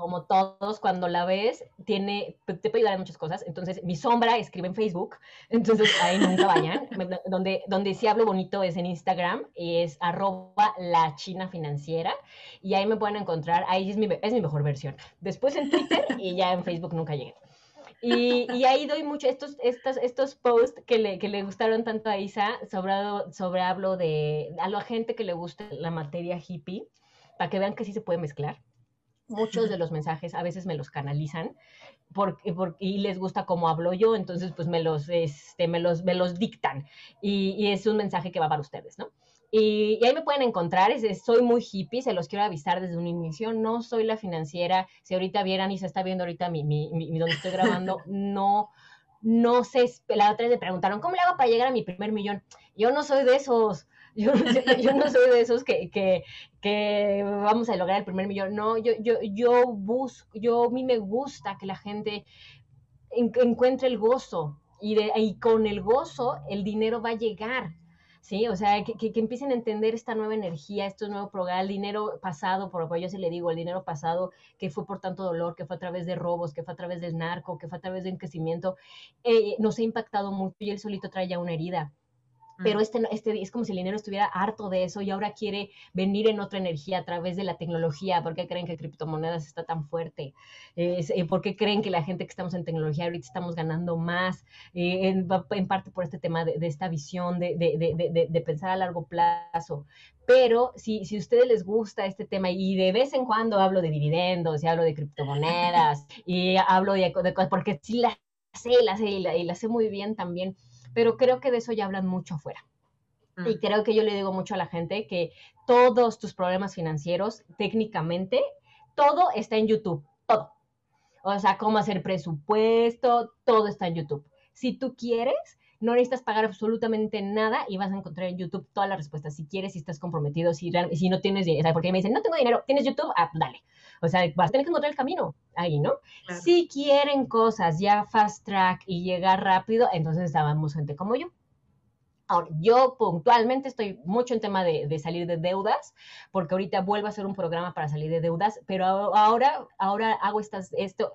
S2: como todos, cuando la ves, tiene, te puede ayudar en muchas cosas. Entonces, mi sombra escribe en Facebook, entonces ahí nunca vayan. donde, donde sí hablo bonito es en Instagram, y es arroba la china financiera, y ahí me pueden encontrar, ahí es mi, es mi mejor versión. Después en Twitter, y ya en Facebook nunca llegué. Y, y, ahí doy mucho estos, estos, estos posts que le, que le gustaron tanto a Isa, sobre, sobre hablo de a la gente que le gusta la materia hippie, para que vean que sí se puede mezclar muchos de los mensajes a veces me los canalizan porque, y les gusta cómo hablo yo, entonces pues me los, este, me los, me los dictan y, es un mensaje que va para ustedes, ¿no? Y, ahí me pueden encontrar, es, soy muy hippie, se los quiero avisar desde un inicio, no soy la financiera, si ahorita vieran y se está viendo ahorita mi, mi, mi donde estoy grabando, no, no sé, la otra vez me preguntaron, ¿cómo le hago para llegar a mi primer millón? Yo no soy de esos, yo, no soy de esos que, que, vamos a lograr el primer millón. No, yo, yo, yo busco, yo a mí me gusta que la gente encuentre el gozo y, de, con el gozo el dinero va a llegar. ¿sí? O sea, que, que, empiecen a entender esta nueva energía, estos nuevos programas, el dinero pasado, por lo yo se le digo, el dinero pasado que fue por tanto dolor, que fue a través de robos, que fue a través del narco, que fue a través de enquecimiento, eh, nos ha impactado mucho y él solito trae ya una herida pero este, este es como si el dinero estuviera harto de eso y ahora quiere venir en otra energía a través de la tecnología. ¿Por qué creen que criptomonedas está tan fuerte? Eh, ¿Por qué creen que la gente que estamos en tecnología ahorita estamos ganando más? Eh, en, parte por este tema de, esta visión de, de, de, pensar a largo plazo. Pero si, si a ustedes les gusta este tema y de vez en cuando hablo de dividendos y hablo de criptomonedas y hablo de, cosas, porque sí las sé, las sé y las sé muy bien también pero creo que de eso ya hablan mucho afuera. Y mm. creo que yo le digo mucho a la gente que todos tus problemas financieros, técnicamente, todo está en YouTube, todo. O sea, cómo hacer presupuesto, todo está en YouTube. Si tú quieres, no necesitas pagar absolutamente nada y vas a encontrar en YouTube todas las respuestas. Si quieres, si estás comprometido, si, si no tienes dinero, porque me dicen, no tengo dinero, ¿tienes YouTube? Ah, dale. O sea, vas a tener que encontrar el camino ahí, ¿no? Si quieren cosas ya fast track y llegar rápido, entonces estábamos gente como yo. Ahora, yo puntualmente estoy mucho en tema de, salir de deudas, porque ahorita vuelvo a hacer un programa para salir de deudas, pero ahora, ahora hago estas, esto,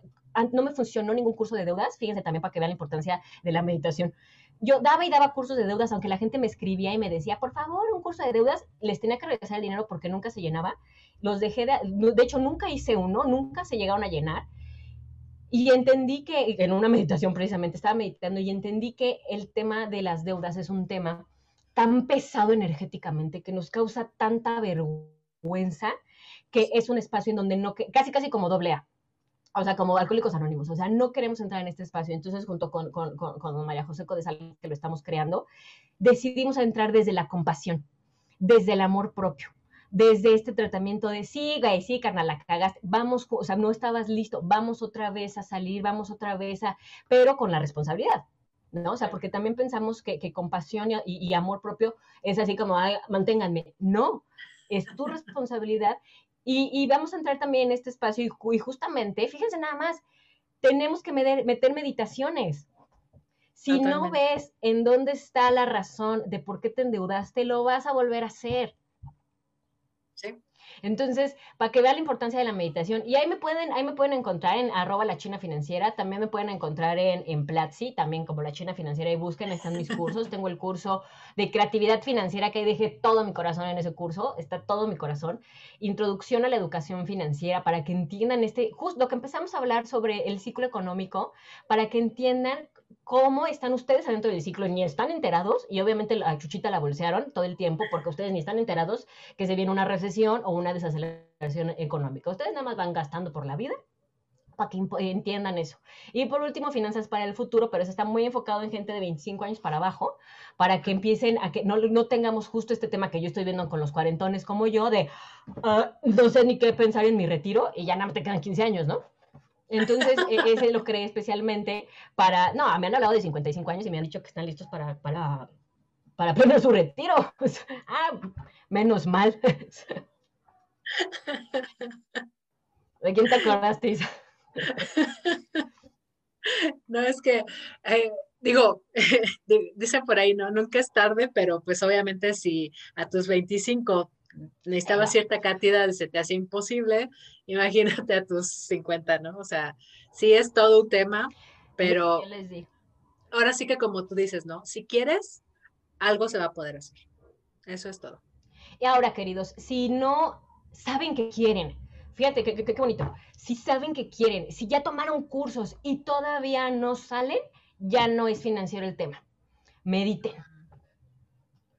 S2: no me funcionó ningún curso de deudas, fíjense también para que vean la importancia de la meditación. Yo daba y daba cursos de deudas, aunque la gente me escribía y me decía, por favor, un curso de deudas, les tenía que regresar el dinero porque nunca se llenaba los dejé de, de hecho nunca hice uno, nunca se llegaron a llenar. Y entendí que, en una meditación precisamente, estaba meditando y entendí que el tema de las deudas es un tema tan pesado energéticamente que nos causa tanta vergüenza que es un espacio en donde no, casi casi como doble A, o sea, como alcohólicos anónimos, o sea, no queremos entrar en este espacio. Entonces, junto con, con, con, María José Codesal, que lo estamos creando, decidimos entrar desde la compasión, desde el amor propio, desde este tratamiento de sí, güey, sí, carnal, la cagaste, vamos, o sea, no estabas listo, vamos otra vez a salir, vamos otra vez a, pero con la responsabilidad. ¿no? O sea, porque también pensamos que, compasión y, amor propio es así como, manténganme. No, es tu responsabilidad. Y, vamos a entrar también en este espacio y, justamente, fíjense nada más, tenemos que meter, meditaciones. Si no ves en dónde está la razón de por qué te endeudaste, lo vas a volver a hacer. Entonces, para que vean la importancia de la meditación, y ahí me pueden, ahí me pueden encontrar en arroba la China Financiera, también me pueden encontrar en, en Platzi, también como la China Financiera, y busquen, están mis cursos, tengo el curso de creatividad financiera que ahí dejé todo mi corazón en ese curso, está todo mi corazón, introducción a la educación financiera, para que entiendan este, justo lo que empezamos a hablar sobre el ciclo económico, para que entiendan cómo están ustedes adentro del ciclo, ni están enterados, y obviamente a Chuchita la bolsearon todo el tiempo, porque ustedes ni están enterados que se viene una recesión o una desaceleración económica. Ustedes nada más van gastando por la vida para que entiendan eso. Y por último, finanzas para el futuro, pero eso está muy enfocado en gente de 25 años para abajo, para que empiecen a que no, no tengamos justo este tema que yo estoy viendo con los cuarentones como yo, de ah, no sé ni qué pensar en mi retiro y ya nada más te quedan 15 años, ¿no? Entonces, e-, ese lo creé especialmente para, no, me han hablado de 55 años y me han dicho que están listos para, para, para su retiro. ah, menos mal. ¿De quién te acordaste,
S1: No, es que, eh, digo, dice por ahí, no, nunca es tarde, pero pues obviamente si a tus 25 necesitaba cierta cantidad se te hace imposible, imagínate a tus 50, ¿no? O sea, sí es todo un tema, pero ahora sí que como tú dices, ¿no? Si quieres, algo se va a poder hacer. Eso es todo.
S2: Y ahora, queridos, si no saben que quieren, fíjate qué bonito, si saben que quieren, si ya tomaron cursos y todavía no salen, ya no es financiero el tema. Mediten.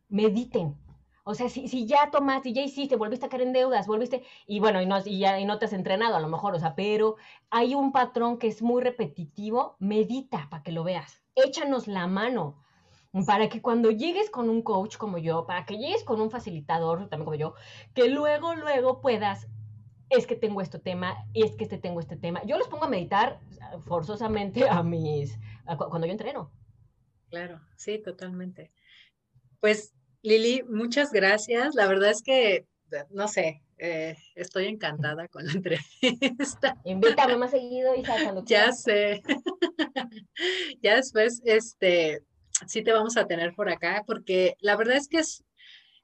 S2: Mediten. O sea, si, si ya tomaste, ya hiciste, volviste a caer en deudas, volviste, y bueno, y no, y ya y no te has entrenado a lo mejor, o sea, pero hay un patrón que es muy repetitivo, medita para que lo veas. Échanos la mano para que cuando llegues con un coach como yo, para que llegues con un facilitador también como yo, que luego, luego puedas, es que tengo este tema, es que este tengo este tema. Yo los pongo a meditar forzosamente a mis, cuando yo entreno.
S1: Claro, sí, totalmente. Pues Lili, muchas gracias. La verdad es que, no sé, eh, estoy encantada con la entrevista.
S2: Invítame más seguido, Isa, cuando
S1: Ya sé. ya después, este, sí te vamos a tener por acá, porque la verdad es que es,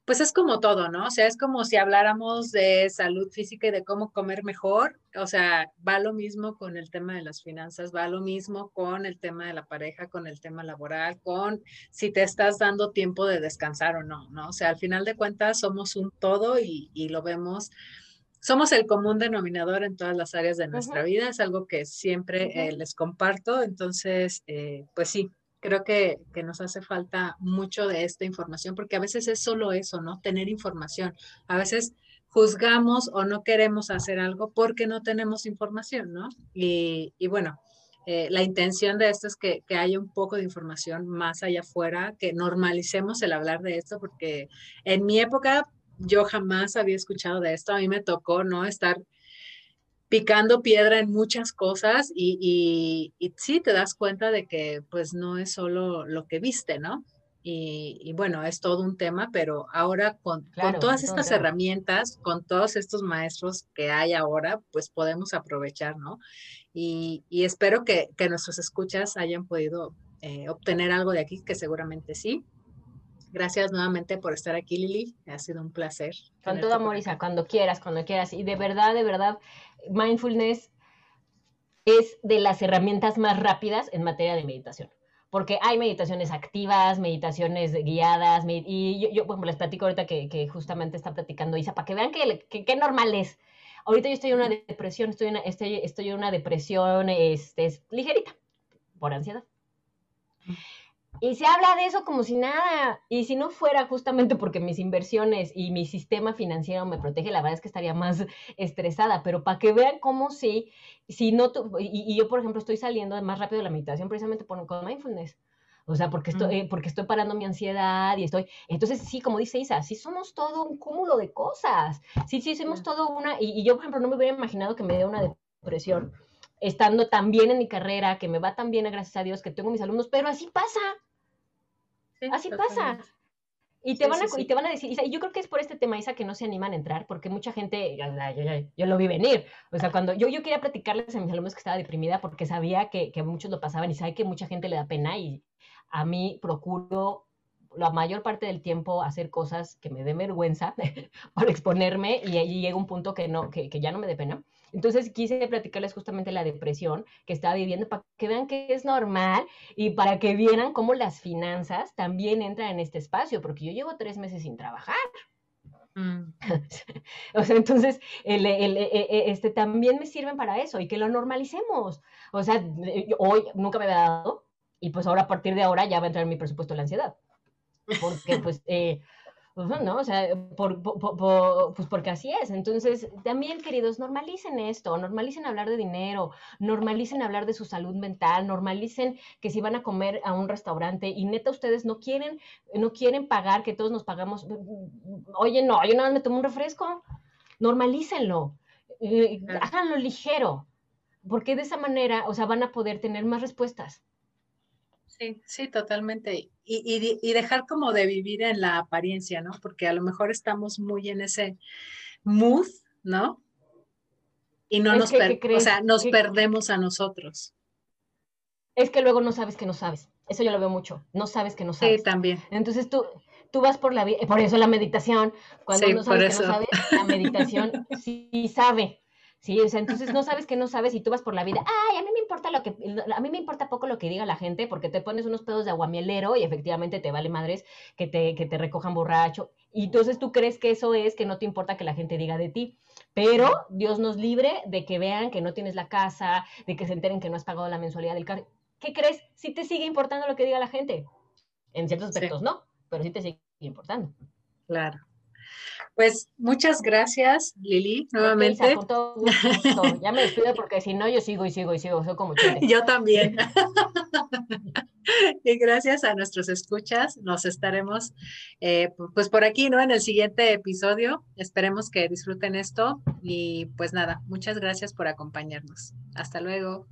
S1: pues es como todo, ¿no? O sea, es como si habláramos de salud física y de cómo comer mejor. O sea, va lo mismo con el tema de las finanzas, va lo mismo con el tema de la pareja, con el tema laboral, con si te estás dando tiempo de descansar o no, ¿no? O sea, al final de cuentas somos un todo y, lo vemos. Somos el común denominador en todas las áreas de nuestra vida, es algo que siempre eh, les comparto, entonces, eh, pues sí, creo que, nos hace falta mucho de esta información, porque a veces es solo eso, ¿no? Tener información. A veces juzgamos o no queremos hacer algo porque no tenemos información, ¿no? Y, bueno, eh, la intención de esto es que, que, haya un poco de información más allá afuera, que normalicemos el hablar de esto, porque en mi época yo jamás había escuchado de esto, a mí me tocó, ¿no? Estar picando piedra en muchas cosas y, y, sí te das cuenta de que pues no es solo lo que viste, ¿no? Y, bueno, es todo un tema, pero ahora con, con todas estas herramientas, con todos estos maestros que hay ahora, pues podemos aprovechar, ¿no? Y, espero que, que, nuestros escuchas hayan podido eh, obtener algo de aquí, que seguramente sí. Gracias nuevamente por estar aquí, Lili. Ha sido un placer.
S2: Con todo amor, Isa, cuando quieras, cuando quieras. Y de verdad, de verdad, mindfulness es de las herramientas más rápidas en materia de meditación. Porque hay meditaciones activas, meditaciones guiadas, y yo, yo les platico ahorita que, justamente está platicando Isa, para que vean que, normal es. Ahorita yo estoy en una depresión, estoy en una, estoy, estoy en una depresión este, ligerita, por ansiedad. Y se habla de eso como si nada. Y si no fuera justamente porque mis inversiones y mi sistema financiero me protege, la verdad es que estaría más estresada. Pero para que vean cómo sí, si no, y, yo por ejemplo estoy saliendo más rápido de la meditación precisamente por, con mindfulness. O sea, porque estoy, porque estoy parando mi ansiedad y estoy. Entonces, sí, como dice Isa, sí somos todo un cúmulo de cosas. Sí, sí, somos todo una. Y, y yo, por ejemplo, no me hubiera imaginado que me dé una depresión estando tan bien en mi carrera, que me va tan bien, gracias a Dios, que tengo mis alumnos, pero así pasa. así pasa. Y te, van a, y te van a decir, y yo creo que es por este tema, Isa, que no se animan a entrar, porque mucha gente, yo, lo vi venir. O sea, cuando yo, yo quería platicarles a mis alumnos que estaba deprimida, porque sabía que, que muchos lo pasaban y sabe que mucha gente le da pena y a mí procuro la mayor parte del tiempo hacer cosas que me den vergüenza para exponerme y ahí llega un punto que, no, que, que ya no me dé pena. Entonces quise platicarles justamente la depresión que estaba viviendo para que vean que es normal y para que vieran cómo las finanzas también entran en este espacio, porque yo llevo tres meses sin trabajar. Mm. o sea, entonces, el, el, e, e, este, también me sirven para eso y que lo normalicemos. O sea, hoy nunca me había dado y pues ahora a partir de ahora ya va a entrar en mi presupuesto la ansiedad. Porque pues... Eh, pues, ¿no? O sea, por, pues porque así es. Entonces, también, queridos, normalicen esto, normalicen hablar de dinero, normalicen hablar de su salud mental, normalicen que si van a comer a un restaurante y neta ustedes no quieren, no quieren pagar, que todos nos pagamos, oye, no, yo nada más me tomo un refresco, normalícenlo, eh, háganlo ligero, porque de esa manera, o sea, van a poder tener más respuestas.
S1: Sí, sí, totalmente. Y, dejar como de vivir en la apariencia, ¿no? Porque a lo mejor estamos muy en ese mood, ¿no? Y no nos, o sea, nos perdemos a nosotros.
S2: Es que luego no sabes que no sabes. Eso yo lo veo mucho. No sabes que no sabes.
S1: Sí, también.
S2: Entonces tú, tú vas por la vida, por eso la meditación, cuando no sabes que no sabes, la meditación sí sabe. Sí, o sea, entonces no sabes que no sabes y tú vas por la vida, ay, a mí me importa lo que, a mí me importa poco lo que diga la gente porque te pones unos pedos de aguamielero y efectivamente te vale madres que te, que te recojan borracho. Y entonces tú crees que eso es que no te importa que la gente diga de ti. Pero Dios nos libre de que vean que no tienes la casa, de que se enteren que no has pagado la mensualidad del carro. ¿Qué crees? Si te sigue importando lo que diga la gente. En ciertos aspectos no, pero sí te sigue importando.
S1: Claro. Pues muchas gracias, Lili, nuevamente.
S2: Ya me despido porque si no, yo sigo y sigo y sigo. Soy como
S1: Yo también. y gracias a nuestros escuchas. Nos estaremos, eh, pues por aquí, ¿no? En el siguiente episodio. Esperemos que disfruten esto. Y pues nada, muchas gracias por acompañarnos. Hasta luego.